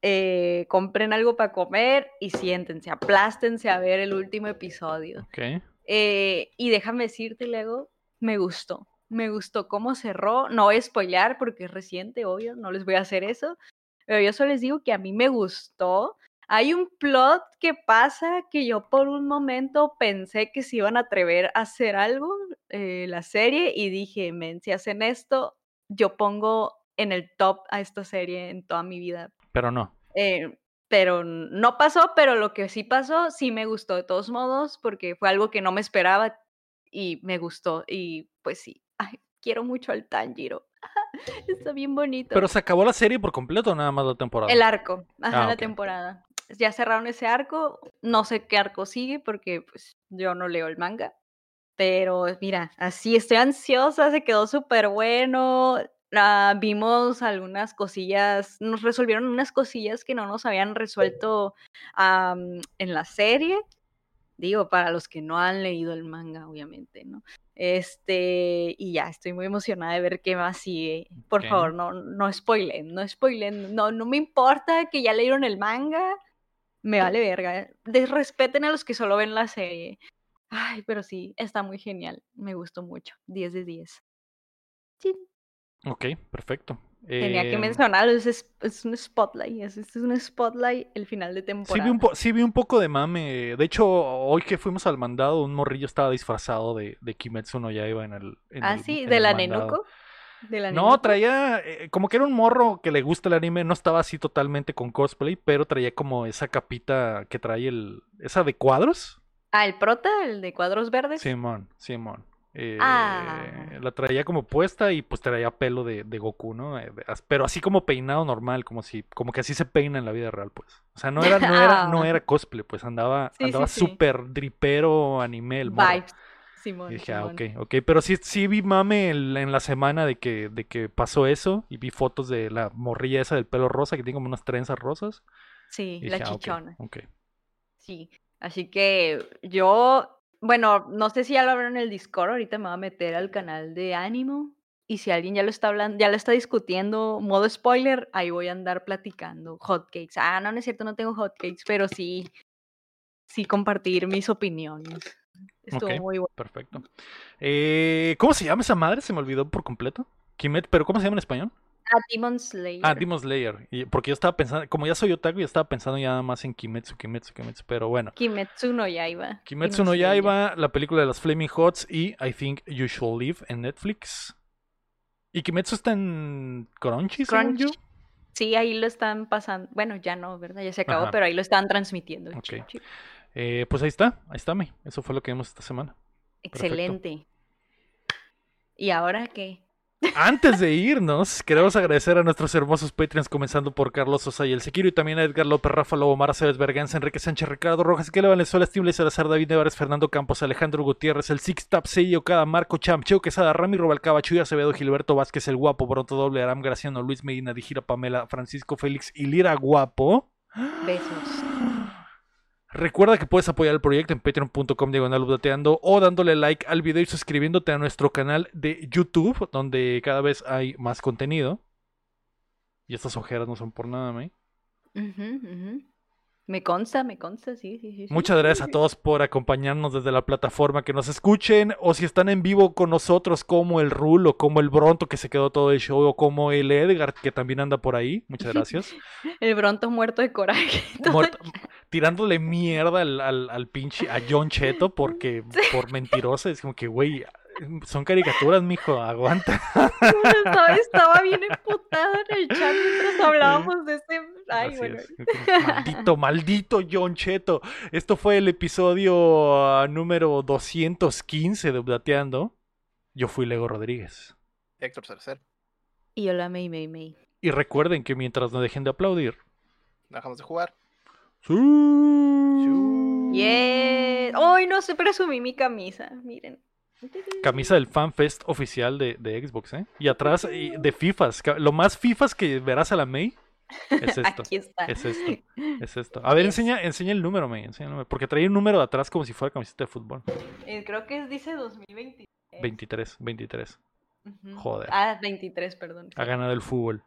eh, compren algo para comer y siéntense, aplástense a ver el último episodio. Ok. Eh, y déjame decirte, Lego, me gustó. Me gustó cómo cerró. No voy a spoilear porque es reciente, obvio, no les voy a hacer eso. Pero yo solo les digo que a mí me gustó. Hay un plot que pasa que yo por un momento pensé que se iban a atrever a hacer algo, eh, la serie, y dije, men, si hacen esto, yo pongo en el top a esta serie en toda mi vida. Pero no. Eh, pero no pasó, pero lo que sí pasó sí me gustó de todos modos porque fue algo que no me esperaba y me gustó y pues sí, ay, quiero mucho al Tanjiro. <laughs> Está bien bonito. Pero se acabó la serie por completo nada más la temporada. El arco, ajá, Ah, la ok. temporada. Ya cerraron ese arco, no sé qué arco sigue porque pues yo no leo el manga. Pero mira, así estoy ansiosa, se quedó súper bueno. Ah, vimos algunas cosillas, nos resolvieron unas cosillas que no nos habían resuelto en la serie. Digo, para los que no han leído el manga, obviamente, ¿no? Este, y ya, estoy muy emocionada de ver qué más sigue. Por favor, no, no spoilen, no spoilen, no, no me importa que ya leyeron el manga, me vale verga. Respeten a los que solo ven la serie. Ay, pero sí, está muy genial, me gustó mucho, 10 de 10. Chin. Ok, perfecto. Tenía que Em, mencionarlo, es, es- un spotlight, es, es un spotlight el final de Sí temporada. vi, un po- sí vi un poco de mame. De hecho, hoy que fuimos al mandado, un morrillo estaba disfrazado de, de Kimetsu no Yaiba en el. en ah, el- sí, en de el la. Nenuco. De la No, traía. eh, como que era un morro que le gusta el anime. No estaba así totalmente con cosplay, pero traía como esa capita que trae el. Esa de cuadros. Ah, el prota, el de cuadros verdes. Simón, Simón. Eh, Ah. La traía como puesta y pues traía pelo de, de Goku, ¿no? Eh, Pero así como peinado normal, como si, como que así se peina en la vida real, pues. O sea, no era, no era, <laughs> no Ah. era cosplay, pues andaba, Sí, andaba sí. súper dripero anime el. Vibes. Simón. Y dije, ah, ok, ok. Pero sí, sí vi mame el- en la semana de que, de que pasó eso y vi fotos de la morrilla esa del pelo rosa que tiene como unas trenzas rosas. Sí, Y la dije, ah, chichona. ok. Sí. Así que yo, bueno, no sé si ya lo abrieron en el Discord, ahorita me voy a meter al canal de Ánimo. Y si alguien ya lo está hablando, ya lo está discutiendo, modo spoiler, ahí voy a andar platicando. Hotcakes. Ah, no, no es cierto, no tengo hotcakes, pero sí, sí compartir mis opiniones. Estuvo muy bueno. Perfecto. Eh, ¿Cómo se llama esa madre? Se me olvidó por completo. Kimet, pero ¿cómo se llama en español? Ah, Demon Slayer. Ah, Demon Slayer. Y- porque yo estaba pensando, como ya soy otaku, yo estaba pensando ya nada más en Kimetsu, Kimetsu, Kimetsu. Pero bueno. Kimetsu no Yaiba. Kimetsu Demon no. Yaiba, la película de las Flaming Hots y I Think You Should Live en Netflix. ¿Y Kimetsu está en Crunchy, según yo? Crunch. Sí, ahí lo están pasando. Bueno, ya no, ¿verdad? Ya se acabó, Ajá. pero ahí lo están transmitiendo. Ok. Chip, chip. Eh, pues ahí está, ahí está, May. Eso fue lo que vimos esta semana. Excelente. ¿Y ahora qué? Antes de irnos, queremos agradecer a nuestros hermosos Patreons, comenzando por Carlos Sosa y el Sequiro, y también a Edgar López, Rafa Lobo, Mara Cebes Berganza, Enrique Sánchez, Ricardo Rojas, Kele Valenzuela, Steve Salazar, David Nevares, Fernando Campos, Alejandro Gutiérrez, el Six Tap, Sello, Cada, Marco Champ, Cheo Quesada, Rami Rubalcaba, Chuy Acevedo, Gilberto Vázquez, el Guapo, Bronto Doble, Aram Graciano, Luis Medina, Dijira Pamela, Francisco Félix y Lira Guapo. Besos. Recuerda que puedes apoyar el proyecto en patreon.com diagonal o dándole like al video y suscribiéndote a nuestro canal de YouTube, donde cada vez hay más contenido. Y estas ojeras no son por nada. Ujú, ujú. Me consta, me consta, sí, sí, sí. Muchas gracias a <laughs> todos por acompañarnos desde la plataforma que nos escuchen o si están en vivo con nosotros como el Rulo, como el Bronto que se quedó todo el show o como el Edgar que también anda por ahí. Muchas gracias. <laughs> El Bronto muerto de coraje. <laughs> Muerto- tirándole mierda al, al, al pinche a John Cheto porque <laughs> por mentirosa es como que güey son caricaturas mijo aguanta estaba, <laughs> estaba bien emputada en el chat mientras hablábamos de este. Ay, Así bueno. es. maldito <laughs> maldito John Cheto esto fue el episodio ah, número 215 de Updateando yo fui Lego Rodríguez Héctor Cercer. Y hola, May, May, May. y recuerden que mientras no dejen de aplaudir Dejamos de jugar. ¡Sí! Yeah. Hoy no sé presumí mi camisa. Miren. Camisa del FanFest oficial de, de Xbox, ¿eh? Y atrás y de FIFAs. Lo más FIFAs que verás a la May es <laughs> esto. Aquí está. Es esto. <laughs> Es esto. A ver, Yes. enseña, enseña el número, May. Enseña el número. Porque trae un número de atrás como si fuera camiseta de fútbol. Eh, creo que es- dice 2023. 23, 23. Ujú. Joder. Ah, 23, perdón. Ha ganado el fútbol.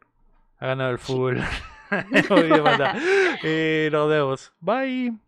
Ha ganado el fútbol. <laughs> <laughs> Eh, nos vemos. Bye.